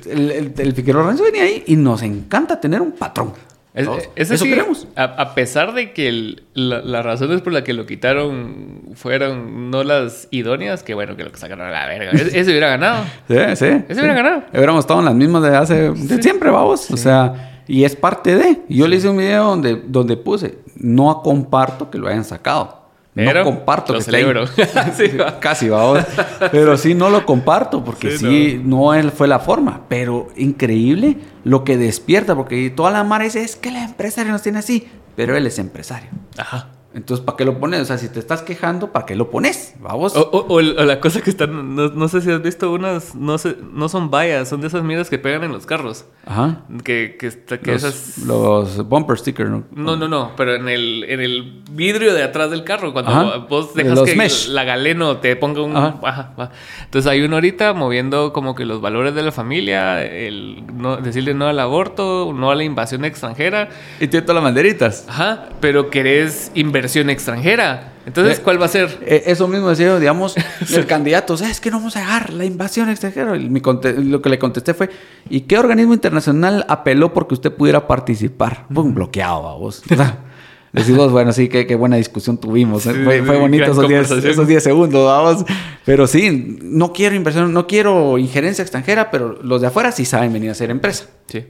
el, el, el Finquero rancio venía ahí y nos encanta tener un patrón. Eso sí, queremos. A, a pesar de que el- la- las razones por las que lo quitaron fueron no las idóneas, que bueno, que lo sacaron a la verga. Ese, ese hubiera ganado. Sí, sí. Ese hubiera ganado. Hubiéramos estado en las mismas de hace... De siempre, vamos. O sea, y es parte de... Yo le hice un video donde, donde puse, no comparto que lo hayan sacado. Pero no comparto lo que celebro. Sí, va. Casi, vamos. Pero sí, no lo comparto porque Sí, sí, no. él fue la forma. Pero increíble lo que despierta, porque toda la mara dice, es que la empresaria nos tiene así. Pero él es empresario. Ajá. Entonces, ¿para qué lo pones? O sea, si te estás quejando, ¿para qué lo pones? Vamos. O, o- o la cosa que están, no, no sé si has visto unas, no sé, no son vallas, son de esas miras que pegan en los carros. Ajá. Que, que, que Los, esas... los bumper stickers, ¿no? No, no, no, pero en el, en el vidrio de atrás del carro, cuando Ajá. vos De dejas los que mesh. la galeno te ponga un... Ajá. Ajá. Entonces hay uno ahorita moviendo como que los valores de la familia, el no, decirle no al aborto, no a la invasión extranjera. Y tiene todas las banderitas. Ajá, pero querés inversión extranjera. Entonces, Eh, ¿cuál va a ser? Eh, eso mismo decía, digamos, el candidato, o sea, es que no vamos a dejar la invasión extranjera. Y mi lo que le contesté fue, ¿y qué organismo internacional apeló porque usted pudiera participar? Pum, bloqueado, a vos. Decimos, bueno, sí, qué, qué buena discusión tuvimos. ¿eh? Sí, fue, bonito esos 10, conversación. esos 10 segundos, vamos. Pero sí, no quiero inversión, no quiero injerencia extranjera, pero los de afuera sí saben venir a hacer empresa. Sí.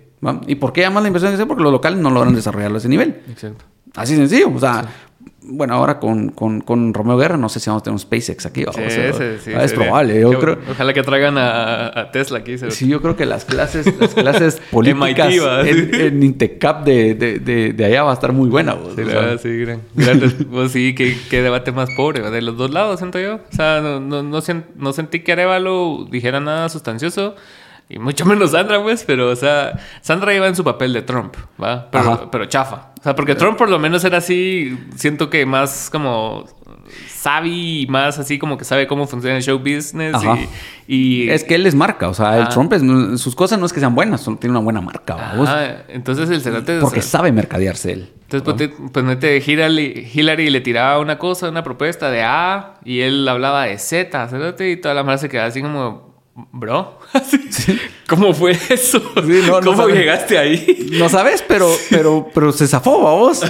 ¿Y por qué llaman la inversión extranjera? Porque los locales no logran desarrollarlo a ese nivel. exacto. Así sencillo. O sea, bueno, ahora con, con, con Romeo Guerra, no sé si vamos a tener un SpaceX aquí. Sí, o ese- sí, ah, es probable. Yo creo, Ojalá que traigan a, a Tesla aquí. se- sí, yo creo que las clases, las clases políticas en, sí. en Intecap de, de, de, de allá va a estar muy buena. vos, Sí, o sea. sí, gran, gran- pues sí, qué, qué debate más pobre, de los dos lados, siento yo. O sea, no, no, no, sen- no sentí que Arevalo dijera nada sustancioso. Y mucho menos Sandra, pues, pero, o sea, Sandra iba en su papel de Trump, ¿va? Pero, chafa. O sea, porque Trump por lo menos era así, siento que más como sabi y más así como que sabe cómo funciona el show business Ajá. y... y Es que él es marca, o sea, el Ah. Trump es, sus cosas no es que sean buenas, solo tiene una buena marca. Ajá, entonces el Senate... o porque sea, sabe mercadearse él. Entonces, pues, te- pues nete, Hillary, Hillary le tiraba una cosa, una propuesta de A, y él hablaba de Z, cerote, y toda la mara se quedaba así como, bro, Así, ¿cómo fue eso? Sí, no, ¿Cómo llegaste ahí? No sabes, pero, pero, pero se zafó, vamos.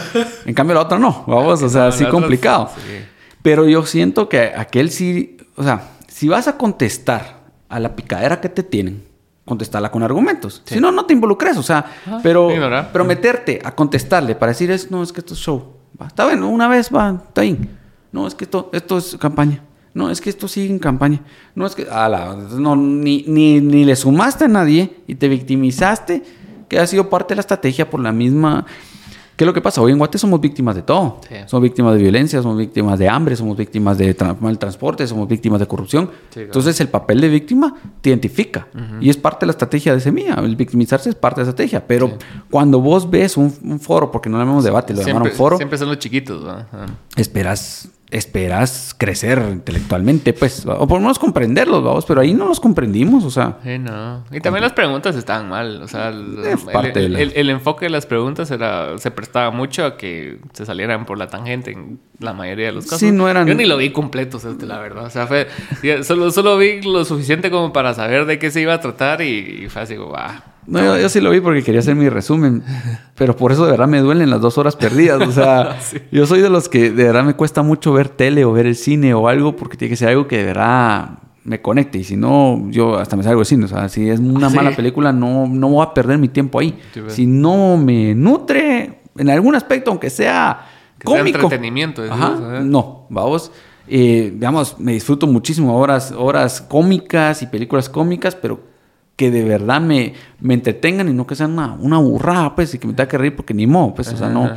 En cambio, la otra no, vamos. O sea, No, sí la otra- complicado. sí. Pero yo siento que aquel sí, o sea, si vas a contestar a la picadera que te tienen, contestarla con argumentos. Si no, no te involucres, o sea, Ajá, pero, pero meterte a contestarle para decir, es, no, es que esto es show. Va, está bien, una vez va, está bien. No, es que esto, esto es campaña. No, es que esto sigue en campaña. No, es que, ala, no, ni, ni, ni le sumaste a nadie y te victimizaste, que ha sido parte de la estrategia por la misma... ¿Qué es lo que pasa? Hoy en Guate somos víctimas de todo. Sí. Somos víctimas de violencia, somos víctimas de hambre, somos víctimas de tra- mal transporte, somos víctimas de corrupción. Sí, claro. Entonces el papel de víctima te identifica y es parte de la estrategia de Semilla. El victimizarse es parte de la estrategia. Pero cuando vos ves un, un foro, porque no le llamamos debate, lo llamaron Siempre, foro, siempre son los chiquitos, esperas, esperas crecer intelectualmente, pues, o por lo menos comprenderlos, vamos, pero ahí no los comprendimos, o sea. Sí, no. Y también las preguntas estaban mal. O sea, el, parte el- el- el enfoque de las preguntas era, se prestaba mucho a que se salieran por la tangente en la mayoría de los casos. Sí, no eran- Yo ni lo vi completo, o sea, la verdad. O sea, fue, solo, solo vi lo suficiente como para saber de qué se iba a tratar y, y fue así como, ah. No, yo, yo sí lo vi porque quería hacer mi resumen, pero por eso de verdad me duelen las dos horas perdidas. O sea, yo soy de los que de verdad me cuesta mucho ver tele o ver el cine o algo porque tiene que ser algo que de verdad me conecte. Y si no, yo hasta me salgo de cine. O sea, si es una ¿Ah, sí? mala película, no, no voy a perder mi tiempo ahí. Sí, si no me nutre en algún aspecto, aunque sea Que sea cómico. entretenimiento, Ajá, no, vamos. Eh, digamos, me disfruto muchísimo horas, horas cómicas y películas cómicas, pero que de verdad me, me entretengan y no que sean una, una burrada, pues, y que me tenga que reír porque ni modo, pues, o sea, no. Ajá.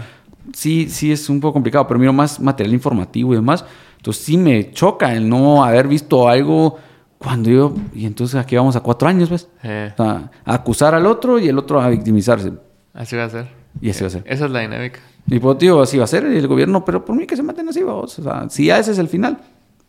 Sí, sí es un poco complicado, pero miro más material informativo y demás. Entonces sí me choca el no haber visto algo cuando yo... Y entonces aquí vamos a cuatro años, pues. Eh, O sea, a acusar al otro y el otro a victimizarse. así va a ser. Y así va a ser. Esa es la dinámica. Y pues, tío, así va a ser el gobierno, pero por mí que se maten así, vamos. O sea, si ya ese es el final,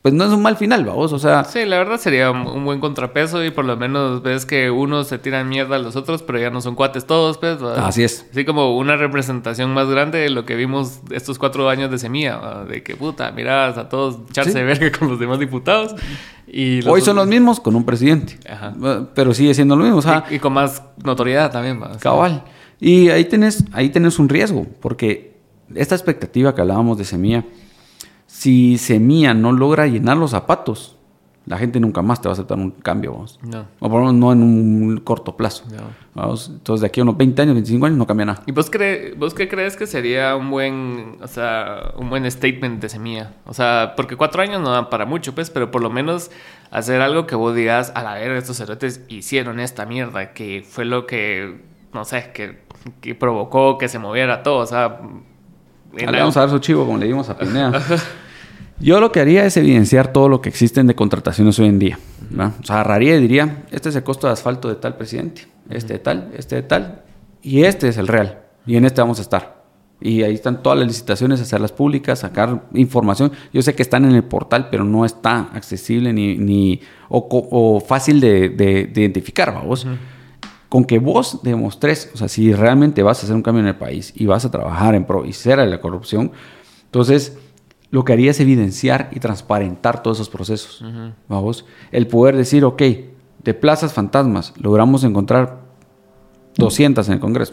pues no es un mal final, vamos. O sea, Sí, la verdad sería un, buen contrapeso y por lo menos ves que unos se tiran mierda a los otros, pero ya no son cuates todos, pues. ¿verdad? Así es. Así como una representación más grande de lo que vimos estos cuatro años de semilla, ¿verdad? de que puta, mirás a todos echarse Sí. de verga con los demás diputados. Y hoy son los mismos con un presidente. Ajá. Pero sigue siendo lo mismo, o sea, y, y con más notoriedad también, sea, cabal. Y ahí tenés, ahí tenés un riesgo, porque esta expectativa que hablábamos de Semilla, si Semilla no logra llenar los zapatos, la gente nunca más te va a aceptar un cambio, vamos. No, O por lo menos no en un corto plazo. no. Vamos, entonces de aquí a unos 20 años, 25 años no cambia nada. ¿Y vos, cre- vos qué crees que sería un buen, o sea, un buen statement de semilla? O sea, porque cuatro años no dan para mucho, pues, pero por lo menos hacer algo que vos digas, a la verga, estos cerotes hicieron esta mierda, que fue lo que, no sé, que, que provocó que se moviera todo, o sea... la- vamos a dar su chivo como le dimos a Pineda. Yo lo que haría es evidenciar todo lo que existen de contrataciones hoy en día. ¿va? O sea, agarraría y diría, este es el costo de asfalto de tal presidente, este de tal, este de tal, y este es el real. Y en este vamos a estar. Y ahí están todas las licitaciones, hacerlas públicas, sacar información. Yo sé que están en el portal, pero no está accesible ni, ni o, fácil de, de- de identificar, vamos. Con que vos demostres, o sea, si realmente vas a hacer un cambio en el país y vas a trabajar en pro y cera de la corrupción, entonces lo que haría es evidenciar y transparentar todos esos procesos. Vamos, el poder decir, ok, de plazas fantasmas logramos encontrar 200 en el Congreso.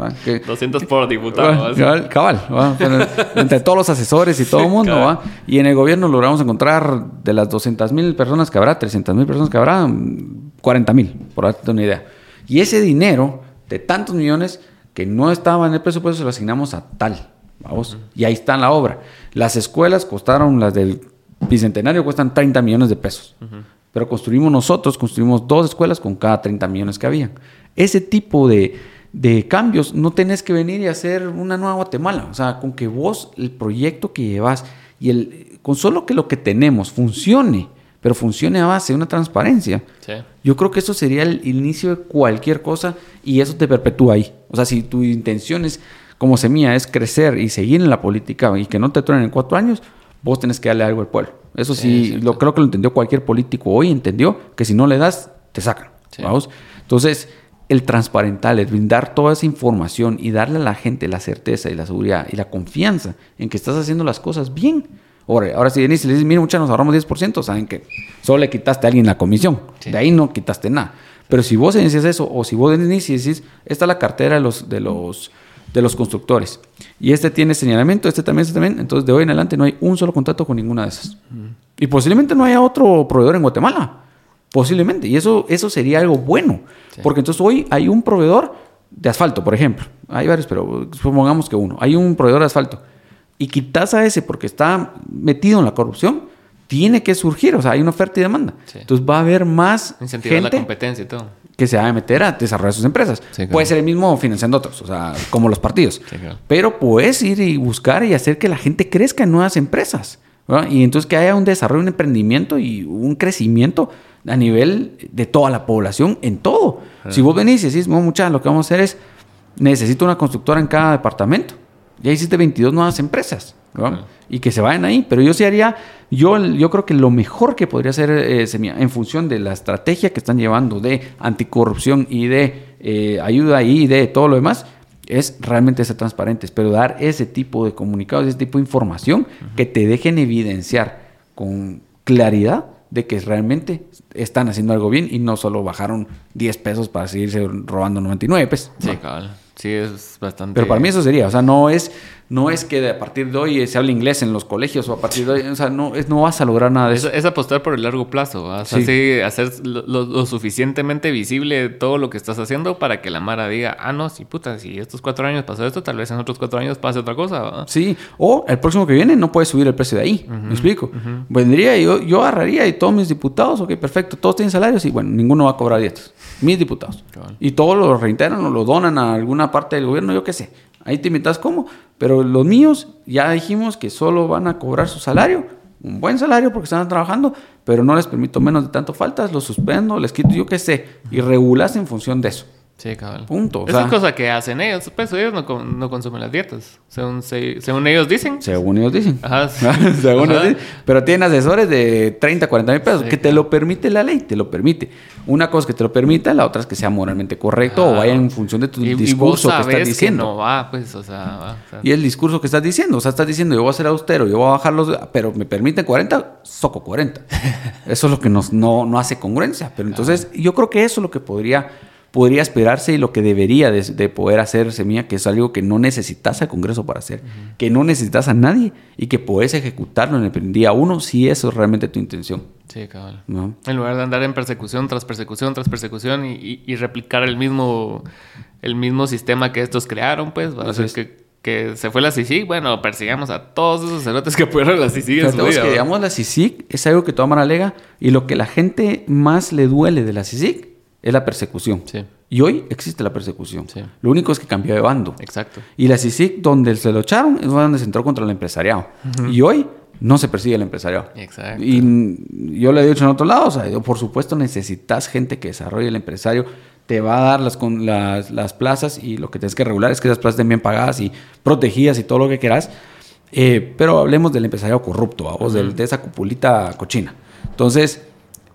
¿Va? Que- 200 por diputado. Cabal, cabal, cabal, ¿va? Pero entre todos los asesores y todo el mundo, cabal. ¿va? Y en el gobierno logramos encontrar de las 200 mil personas que habrá, 300 mil personas que habrá, 40 mil, por darte una idea. Y ese dinero de tantos millones que no estaba en el presupuesto se lo asignamos a tal, vamos. Y ahí está la obra. Las escuelas costaron, las del Bicentenario cuestan 30 millones de pesos. Pero construimos nosotros, construimos dos escuelas con cada 30 millones que habían. Ese tipo de, de cambios no tenés que venir y hacer una nueva Guatemala. O sea, con que vos, el proyecto que llevas y el, con solo que lo que tenemos funcione, pero funcione a base de una transparencia. Sí. Yo creo que eso sería el inicio de cualquier cosa y eso te perpetúa ahí. O sea, si tu intención es, como semilla, es crecer y seguir en la política y que no te truenen en cuatro años, vos tenés que darle algo al pueblo. Eso sí, lo creo que lo entendió cualquier político hoy, entendió que si no le das, te sacan. Sí. ¿vamos? Entonces, el transparentar, el brindar toda esa información y darle a la gente la certeza y la seguridad y la confianza en que estás haciendo las cosas bien. Ahora, ahora si venís y le dices, mira, muchachos, nos ahorramos 10%, saben que solo le quitaste a alguien la comisión. Sí. De ahí no quitaste nada. Pero si vos inicias eso, o si vos venís y decís, esta es la cartera de los, de los, de los constructores, y este tiene señalamiento, este también, este también, entonces de hoy en adelante no hay un solo contrato con ninguna de esas. Y posiblemente no haya otro proveedor en Guatemala. Posiblemente. Y eso, eso sería algo bueno. Sí. Porque entonces hoy hay un proveedor de asfalto, por ejemplo. Hay varios, pero supongamos que uno. Hay un proveedor de asfalto. Y quitas a ese porque está metido en la corrupción, tiene que surgir. O sea, hay una oferta y demanda. Sí. Entonces va a haber más Incentivar la gente competencia y todo. Que se va a meter a desarrollar sus empresas. Sí, claro. Puede ser el mismo financiando otros, o sea, como los partidos. Sí, claro. Pero puedes ir y buscar y hacer que la gente crezca en nuevas empresas. ¿verdad? Y entonces que haya un desarrollo, un emprendimiento y un crecimiento a nivel de toda la población en todo. Si vos venís y decís, no, mucha, lo que vamos a hacer es, necesito una constructora en cada departamento. Ya hiciste 22 nuevas empresas. Y que se vayan ahí. Pero yo sí haría, yo, yo creo que lo mejor que podría hacer eh, Semilla, en función de la estrategia que están llevando de anticorrupción y de eh, ayuda y de todo lo demás, es realmente ser transparentes, pero dar ese tipo de comunicados, ese tipo de información que te dejen evidenciar con claridad de que realmente están haciendo algo bien y no solo bajaron 10 pesos para seguirse robando 99 pesos. Sí, cabal. Sí, es bastante. Pero para mí eso sería, o sea, no es, no es que a partir de hoy se hable inglés en los colegios o a partir de hoy, o sea, no, es, no vas a lograr nada de eso. Es, apostar por el largo plazo, o sea, sí. hacer lo, suficientemente visible todo lo que estás haciendo para que la Mara diga, ah, no, sí, puta, si estos cuatro años pasó esto, tal vez en otros cuatro años pase otra cosa. Sí, o el próximo que viene no puede subir el precio de ahí, ¿me explico? Vendría y yo, yo agarraría y todos mis diputados, ok, perfecto, todos tienen salarios y bueno, ninguno va a cobrar dietas, mis diputados. Y todos lo reintegran o lo donan a alguna parte del gobierno, yo qué sé. Ahí te invitas cómo. Pero los míos ya dijimos que solo van a cobrar su salario, un buen salario porque están trabajando, pero no les permito menos de tanto faltas, los suspendo, les quito yo qué sé, y regulas en función de eso. Sí, cabal. Punto. Esa es cosa que hacen ellos. Pues ellos no, no consumen las dietas. Según, según ellos dicen. Según ellos dicen. Ajá. según ellos dicen. Pero tienen asesores de 30, 40 mil pesos. que te lo permite la ley, te lo permite. Una cosa es que te lo permita, la otra es que sea moralmente correcto o vaya en función de tu discurso que estás diciendo. no va, pues, o sea, Y el discurso que estás diciendo. O sea, estás diciendo, yo voy a ser austero, yo voy a bajar los. Pero me permiten 40, soco 40. eso es lo que nos, no, no hace congruencia. Pero entonces, yo creo que eso es lo que podría podría esperarse y lo que debería de, poder hacer Semilla, que es algo que no necesitas al Congreso para hacer, que no necesitas a nadie y que puedes ejecutarlo en el día uno si eso es realmente tu intención. Sí, cabal. En lugar de andar en persecución tras persecución tras persecución y, replicar el mismo, el mismo sistema que estos crearon, pues, que, que se fue la CICIG, bueno, persigamos a todos esos cerotes que fueron la CICIG en su vida, que digamos la CICIG es algo que toma alega y lo que la gente más le duele de la CICIG es la persecución. Y hoy existe la persecución. Lo único es que cambió de bando. Exacto. Y la CICIC, donde se lo echaron, es donde se entró contra el empresariado. Y hoy no se persigue el empresariado. Exacto. Y yo le he dicho en otro lado, o sea, por supuesto necesitas gente que desarrolle el empresario. Te va a dar las, las, las plazas y lo que tienes que regular es que esas plazas estén bien pagadas y protegidas y todo lo que quieras. Eh, pero hablemos del empresariado corrupto, vamos, de esa cupulita cochina. Entonces,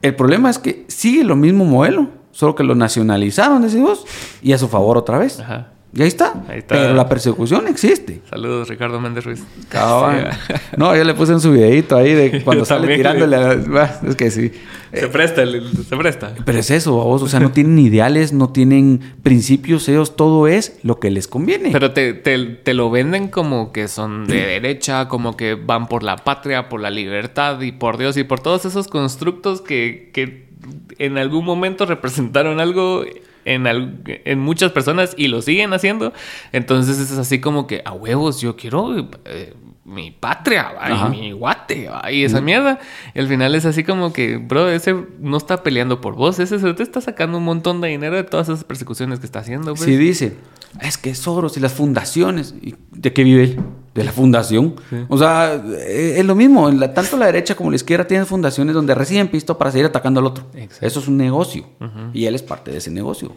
el problema es que sigue lo mismo modelo solo que lo nacionalizaron, decimos, y a su favor otra vez. Ajá. Y ahí está. Pero la persecución existe. Saludos, Ricardo Méndez Ruiz. No, yo le puse en su videito ahí de cuando sale tirándole. A... Es que sí. Se presta, se presta. Pero es eso, vos. O sea, no tienen ideales, no tienen principios, ellos todo es lo que les conviene. Pero te, te lo venden como que son de derecha, como que van por la patria, por la libertad y por Dios y por todos esos constructos que, que en algún momento representaron algo en, en, muchas personas y lo siguen haciendo. Entonces es así como que a huevos, yo quiero eh, mi patria, mi guate, y esa mierda. Y al final es así como que, bro, ese no está peleando por vos, ese se te está sacando un montón de dinero de todas esas persecuciones que está haciendo. Sí, dice, es que Soros y las fundaciones, ¿de qué vive él? De la fundación. O sea, eh, es lo mismo. tanto la derecha como la izquierda tienen fundaciones donde reciben pisto para seguir atacando al otro. Eso es un negocio. Y él es parte de ese negocio.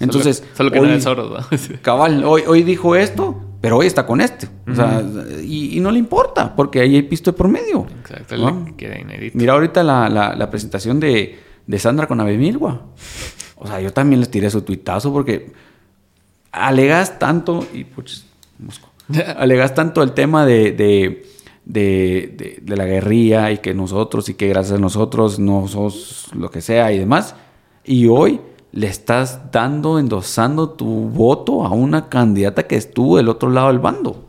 Entonces. Solo, que no es Soros, Cabal, hoy, hoy dijo esto, pero hoy está con este. O sea, y, no le importa, porque ahí hay pisto de por medio. Exacto, Mira ahorita la, la, presentación de, de, Sandra con Abemilgua. O sea, yo también les tiré su tuitazo porque alegas tanto, y pues, alegas tanto el tema de, de, de, de, la guerrilla y que nosotros y que gracias a nosotros no sos lo que sea y demás. Y hoy le estás dando, endosando tu voto a una candidata que estuvo del otro lado del bando.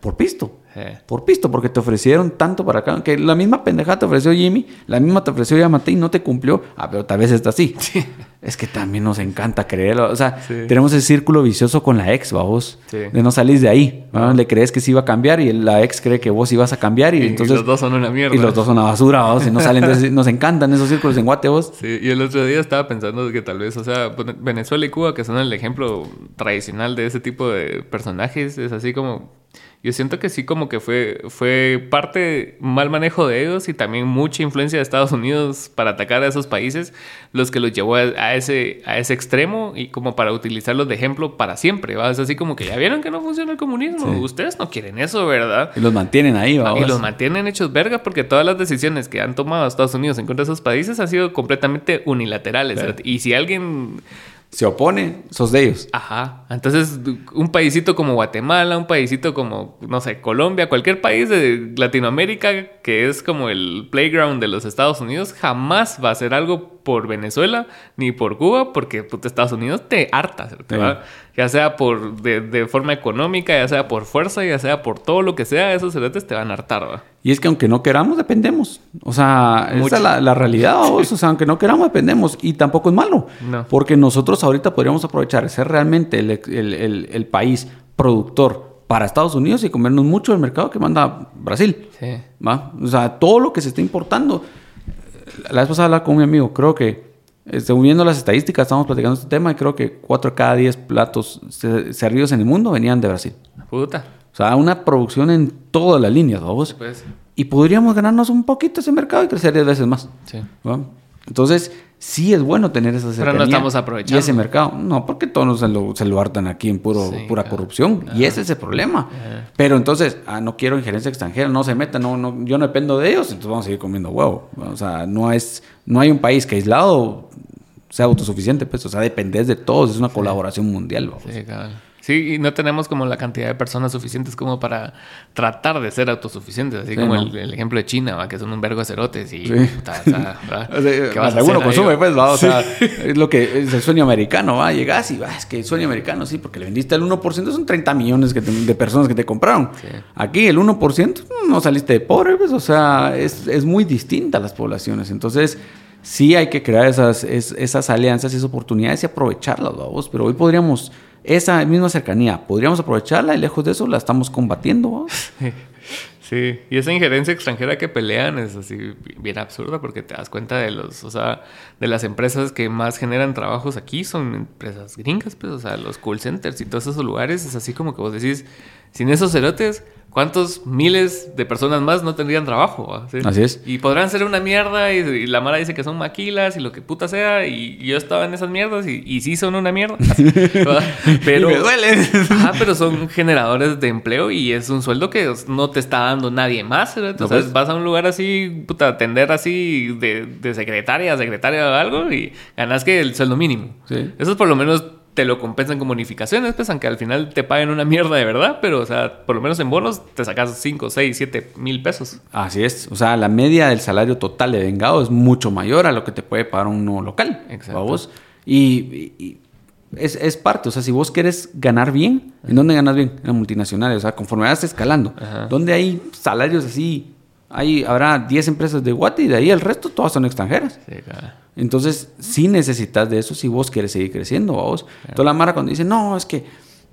Por pisto. Por pisto, porque te ofrecieron tanto para acá. Que la misma pendejada te ofreció Jimmy, la misma te ofreció Yamate y no te cumplió. Ah, pero tal vez está así. Es que también nos encanta creerlo. O sea, tenemos ese círculo vicioso con la ex, vos. De no salís de ahí. Le crees que sí iba a cambiar y la ex cree que vos ibas a cambiar. Y, entonces. los dos son una mierda. Y los dos son una basura, vos. Y no salen nos encantan esos círculos en Guate, vos. Sí, y el otro día estaba pensando que tal vez, o sea, Venezuela y Cuba, que son el ejemplo tradicional de ese tipo de personajes, es así como yo siento que sí como que fue, fue parte mal manejo de ellos y también mucha influencia de Estados Unidos para atacar a esos países los que los llevó a, ese, a ese extremo y como para utilizarlos de ejemplo para siempre. ¿va? Es así como que ya vieron que no funciona el comunismo. Ustedes no quieren eso, ¿verdad? Y los mantienen ahí, ¿va? Y los mantienen hechos verga porque todas las decisiones que han tomado Estados Unidos en contra de esos países han sido completamente unilaterales. Y si alguien se opone, sos de ellos. Ajá. Entonces, un paísito como Guatemala, un paísito como, no sé, Colombia, cualquier país de Latinoamérica que es como el playground de los Estados Unidos, jamás va a ser algo por Venezuela ni por Cuba, porque puta, Estados Unidos te harta. Sí. ya sea por de, de forma económica, ya sea por fuerza, ya sea por todo lo que sea, esos cerotes te van a hartar, ¿va? Y es que aunque no queramos, dependemos. O sea, esa Mucho. es la, la realidad, vos. O sea, aunque no queramos, dependemos. Y tampoco es malo. No. Porque nosotros ahorita podríamos aprovechar, ser realmente el, el- el- el país productor para Estados Unidos y comernos mucho del mercado que manda Brasil. Sí. ¿va? O sea, todo lo que se está importando. La vez pasada hablaba con un amigo, creo que, eh, según viendo las estadísticas, estamos platicando este tema y creo que 4 de cada 10 platos se- servidos en el mundo venían de Brasil. Puta. O sea, una producción en todas las líneas, vamos. Pues, Y podríamos ganarnos un poquito ese mercado y crecer 10 veces más. sí. ¿va? Entonces, sí es bueno tener esa Pero no cercanía estamos aprovechando. Y ese mercado. No, porque todos se lo, se lo hartan aquí en puro, Sí, pura claro. corrupción. Y ese es el problema. Pero entonces, ah, no quiero injerencia extranjera, no se metan, no, no, yo no dependo de ellos, entonces vamos a seguir comiendo huevo. O sea, no, es, no hay un país que aislado sea autosuficiente, pues, o sea, dependes de todos, es una colaboración mundial. vamos. Sí. Sí, y no tenemos como la cantidad de personas suficientes como para tratar de ser autosuficientes, así Sí, como ¿no? el, el ejemplo de China, ¿va? que son un vergo de cerotes y... Sí. sea, ¿Qué vas a hacer consume, pues, va, o sea, es lo que es el sueño americano, va, llegas y va, es que el sueño americano, sí, porque le vendiste el 1%, son 30 millones que te- de personas que te compraron. Aquí el 1% no saliste de pobre, pues, o sea, es, es muy distinta las poblaciones. Entonces, sí hay que crear esas, es- esas alianzas y esas oportunidades y aprovecharlas, vamos, pero hoy podríamos, esa misma cercanía, podríamos aprovecharla y lejos de eso la estamos combatiendo. Sí, y esa injerencia extranjera que pelean es así bien absurda porque te das cuenta de los, o sea, de las empresas que más generan trabajos aquí son empresas gringas, pues, o sea, los call centers y todos esos lugares es así como que vos decís, sin esos cerotes, ¿cuántos miles de personas más no tendrían trabajo? ¿Sí? Así es. Y podrán ser una mierda y, y la Mara dice que son maquilas y lo que puta sea y, y yo estaba en esas mierdas y, y sí son una mierda. así. Pero, Y me duele. Ajá, pero son generadores de empleo y es un sueldo que no te está dando nadie más. ¿verdad? No, Entonces pues. vas a un lugar así, puta, atender así de, de secretaria a secretaria o algo y ganas que el sueldo mínimo. Sí. Eso por lo menos te lo compensan con bonificaciones, pues aunque al final te paguen una mierda de verdad, pero o sea, por lo menos en bonos te sacas 5, 6, 7 mil pesos. Así es. O sea, la media del salario total de vengado es mucho mayor a lo que te puede pagar uno local. Exacto. ¿va vos? Y, es, es parte. O sea, si vos quieres ganar bien, ¿en dónde ganas bien? En las multinacionales. O sea, conforme vas escalando. Ajá. ¿Dónde hay salarios así? Hay, habrá 10 empresas de Guate y de ahí el resto todas son extranjeras. Sí, claro. Entonces, sí necesitas de eso si vos quieres seguir creciendo, ¿va vos. Toda la mara cuando dice, no, es que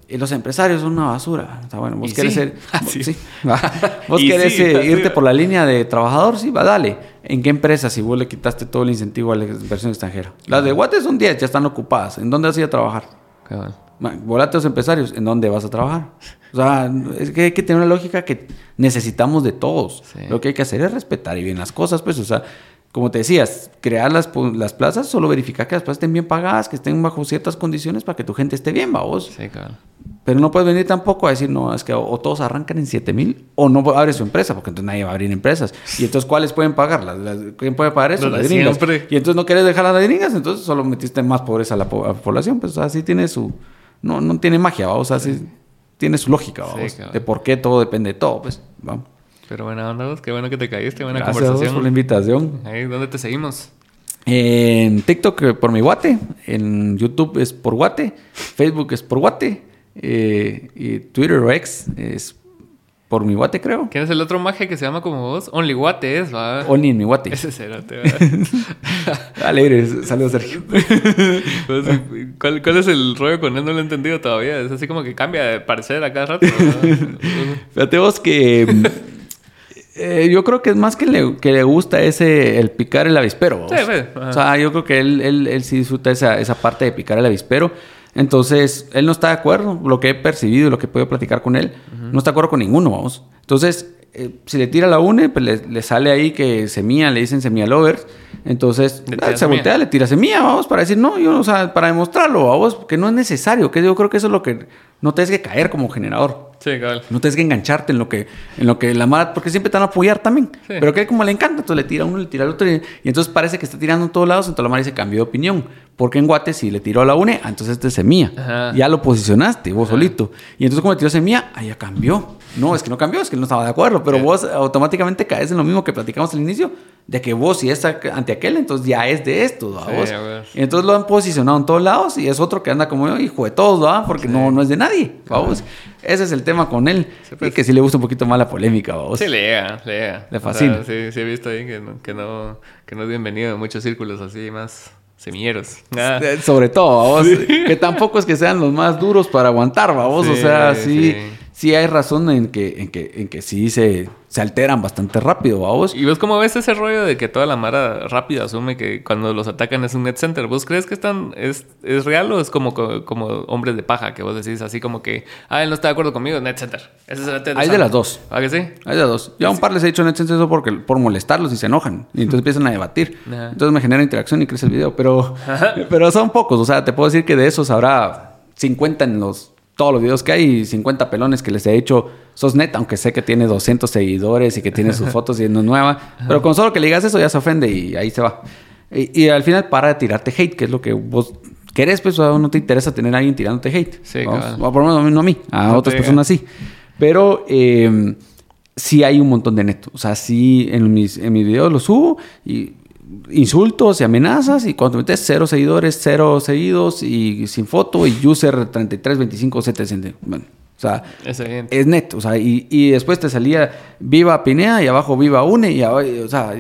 eh, los empresarios son una basura. Está bueno, vos Y quieres sí. ser... Sí, va. Vos querés eh, irte por la línea de trabajador, sí, va, dale. ¿En qué empresa si vos le quitaste todo el incentivo a la inversión extranjera? Las de Guate son 10, ya están ocupadas. ¿En dónde vas a ir a trabajar? Cabal. Volate a los empresarios, ¿en dónde vas a trabajar? O sea, es que hay que tener una lógica que necesitamos de todos. Sí. Lo que hay que hacer es respetar y bien las cosas, pues, o sea, como te decías, crear las, las plazas, solo verificar que las plazas estén bien pagadas, que estén bajo ciertas condiciones para que tu gente esté bien, vamos. Sí, cabal. Pero no puedes venir tampoco a decir, no, es que o, o todos arrancan en 7 mil o no abre su empresa, porque entonces nadie va a abrir empresas. Y entonces, ¿cuáles pueden pagar? Las, las- ¿Quién puede pagar eso? Las gringas. siempre. Y entonces no quieres dejar a las gringas, entonces solo metiste más pobreza a la, po- a la población. Pues, o sea, sí tiene su. No, no tiene magia, ¿va? o sea, sí tiene su lógica, Sí, cabrón. de por qué todo depende de todo, pues. vamos. Pero buena onda. Qué bueno que te caíste. Buena Gracias conversación. por la invitación. Ahí, ¿dónde te seguimos? En TikTok eh, por mi guate, en YouTube es por guate, Facebook es por guate, eh, y Twitter o X es por mi guate, creo. ¿Quién es el otro maje que se llama como vos? Only Guate es, va. Only en mi guate. Ese cerote, va. Alegre, saludos Sergio. Pues, ¿cuál, ¿Cuál es el rollo con él? No lo he entendido todavía. Es así como que cambia de parecer a cada rato. Fíjate vos que eh, yo creo que es más que le, que le gusta ese, el picar el avispero. Sí, pues, o sea, yo creo que él, él, él sí disfruta esa, esa parte de picar el avispero. Entonces, él no está de acuerdo, lo que he percibido y lo que he podido platicar con él, no está de acuerdo con ninguno, vamos. Entonces, eh, si le tira la UNE, pues le, le sale ahí que semilla, le dicen semilla lovers. Entonces, ah, se voltea, le tira semilla, vamos, para decir, no, yo, o sea, para demostrarlo, vamos, que no es necesario, que yo creo que eso es lo que no te que caer como generador. Sí, cabal. No tienes que engancharte en lo que, en lo que la mara, porque siempre te van a apoyar también. Sí. Pero que como le encanta, entonces le tira a uno, le tira al otro, y, y entonces parece que está tirando en todos lados, entonces la mara se cambió de opinión. Porque en Guate, si le tiró a la UNE, ah, entonces este es semilla. Ajá. Ya lo posicionaste vos solito. Y entonces, como le tiró semilla, ahí ya cambió. No, es que no cambió, es que él no estaba de acuerdo, pero Sí. vos automáticamente caes en lo mismo que platicamos al inicio, de que vos, si es ante aquel, entonces ya es de esto, ¿va? Sí, vos? Y entonces lo han posicionado en todos lados y es otro que anda como yo, hijo de todos, ¿va? Porque no, no es de nadie, vamos. Ese es el tema con él. Sí, pues. Y que sí le gusta un poquito más la polémica, vamos. Sí, le llega, le llega. Le O sea, fascina. sí, sí, he visto ahí que no, que no, que no es bienvenido en muchos círculos así más semilleros. Ah, Eh, Sobre todo, vamos. Que tampoco es que sean los más duros para aguantar, vamos. o sea, sí, sí. hay razón en que, en que, en que sí se, se alteran bastante rápido, vamos. ¿Y vos cómo ves ese rollo de que toda la mara rápido asume que cuando los atacan es un net center? ¿Vos crees que están, es, es real o es como, co- como hombres de paja que vos decís así como que, ah, él no está de acuerdo conmigo, net center? Ese es el net Hay de las dos. ¿Ah, que sí? Hay de dos. Yo a un par les he dicho en el eso porque, por molestarlos y se enojan. Y entonces empiezan a debatir. Ajá. Entonces me genera interacción y crece el video. Pero, pero son pocos. O sea, te puedo decir que de esos habrá 50 en los todos los videos que hay y 50 pelones que les he hecho. Sos neta, aunque sé que tiene 200 seguidores y que tiene sus fotos y no es nueva. Pero con solo que le digas eso ya se ofende y ahí se va. Y, y al final para de tirarte hate, que es lo que vos querés, pues o no te interesa tener a alguien tirándote hate. Sí, Vamos, cabal. o por lo menos a mí, no a mí, a No otras personas sí. Pero eh, sí hay un montón de neto. O sea, sí en mis, en mis videos los subo y insultos y amenazas y cuando metes cero seguidores, cero seguidos y sin foto y user 33, 25, 700. Bueno, o sea, bien. es neto. O sea, y, y después te salía Viva Pinea y abajo Viva Une y, o sea,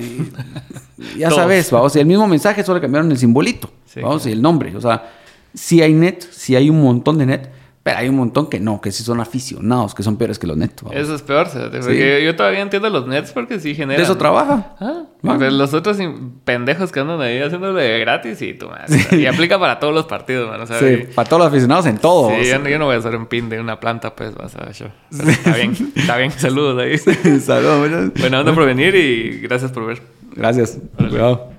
ya sabes, vamos, y el mismo mensaje solo cambiaron el simbolito, Sí, vamos, claro. y el nombre. O sea, sí hay net, sí hay un montón de net, pero hay un montón que no, que sí son aficionados, que son peores que los net. vamos. Eso es peor, porque yo todavía entiendo los nets porque sí generan. De eso trabaja. Ah, Ah. pero los otros pendejos que andan ahí haciéndolo de gratis y tú, man, Y aplica para todos los partidos, man. Sí, para todos los aficionados en todo. Sí, yo, no- yo no voy a hacer un pin de una planta, pues, vas a ver. yo. Está bien, está bien. Saludos ahí. Saludos. Buena onda por venir y gracias por ver. Gracias. Cuidado.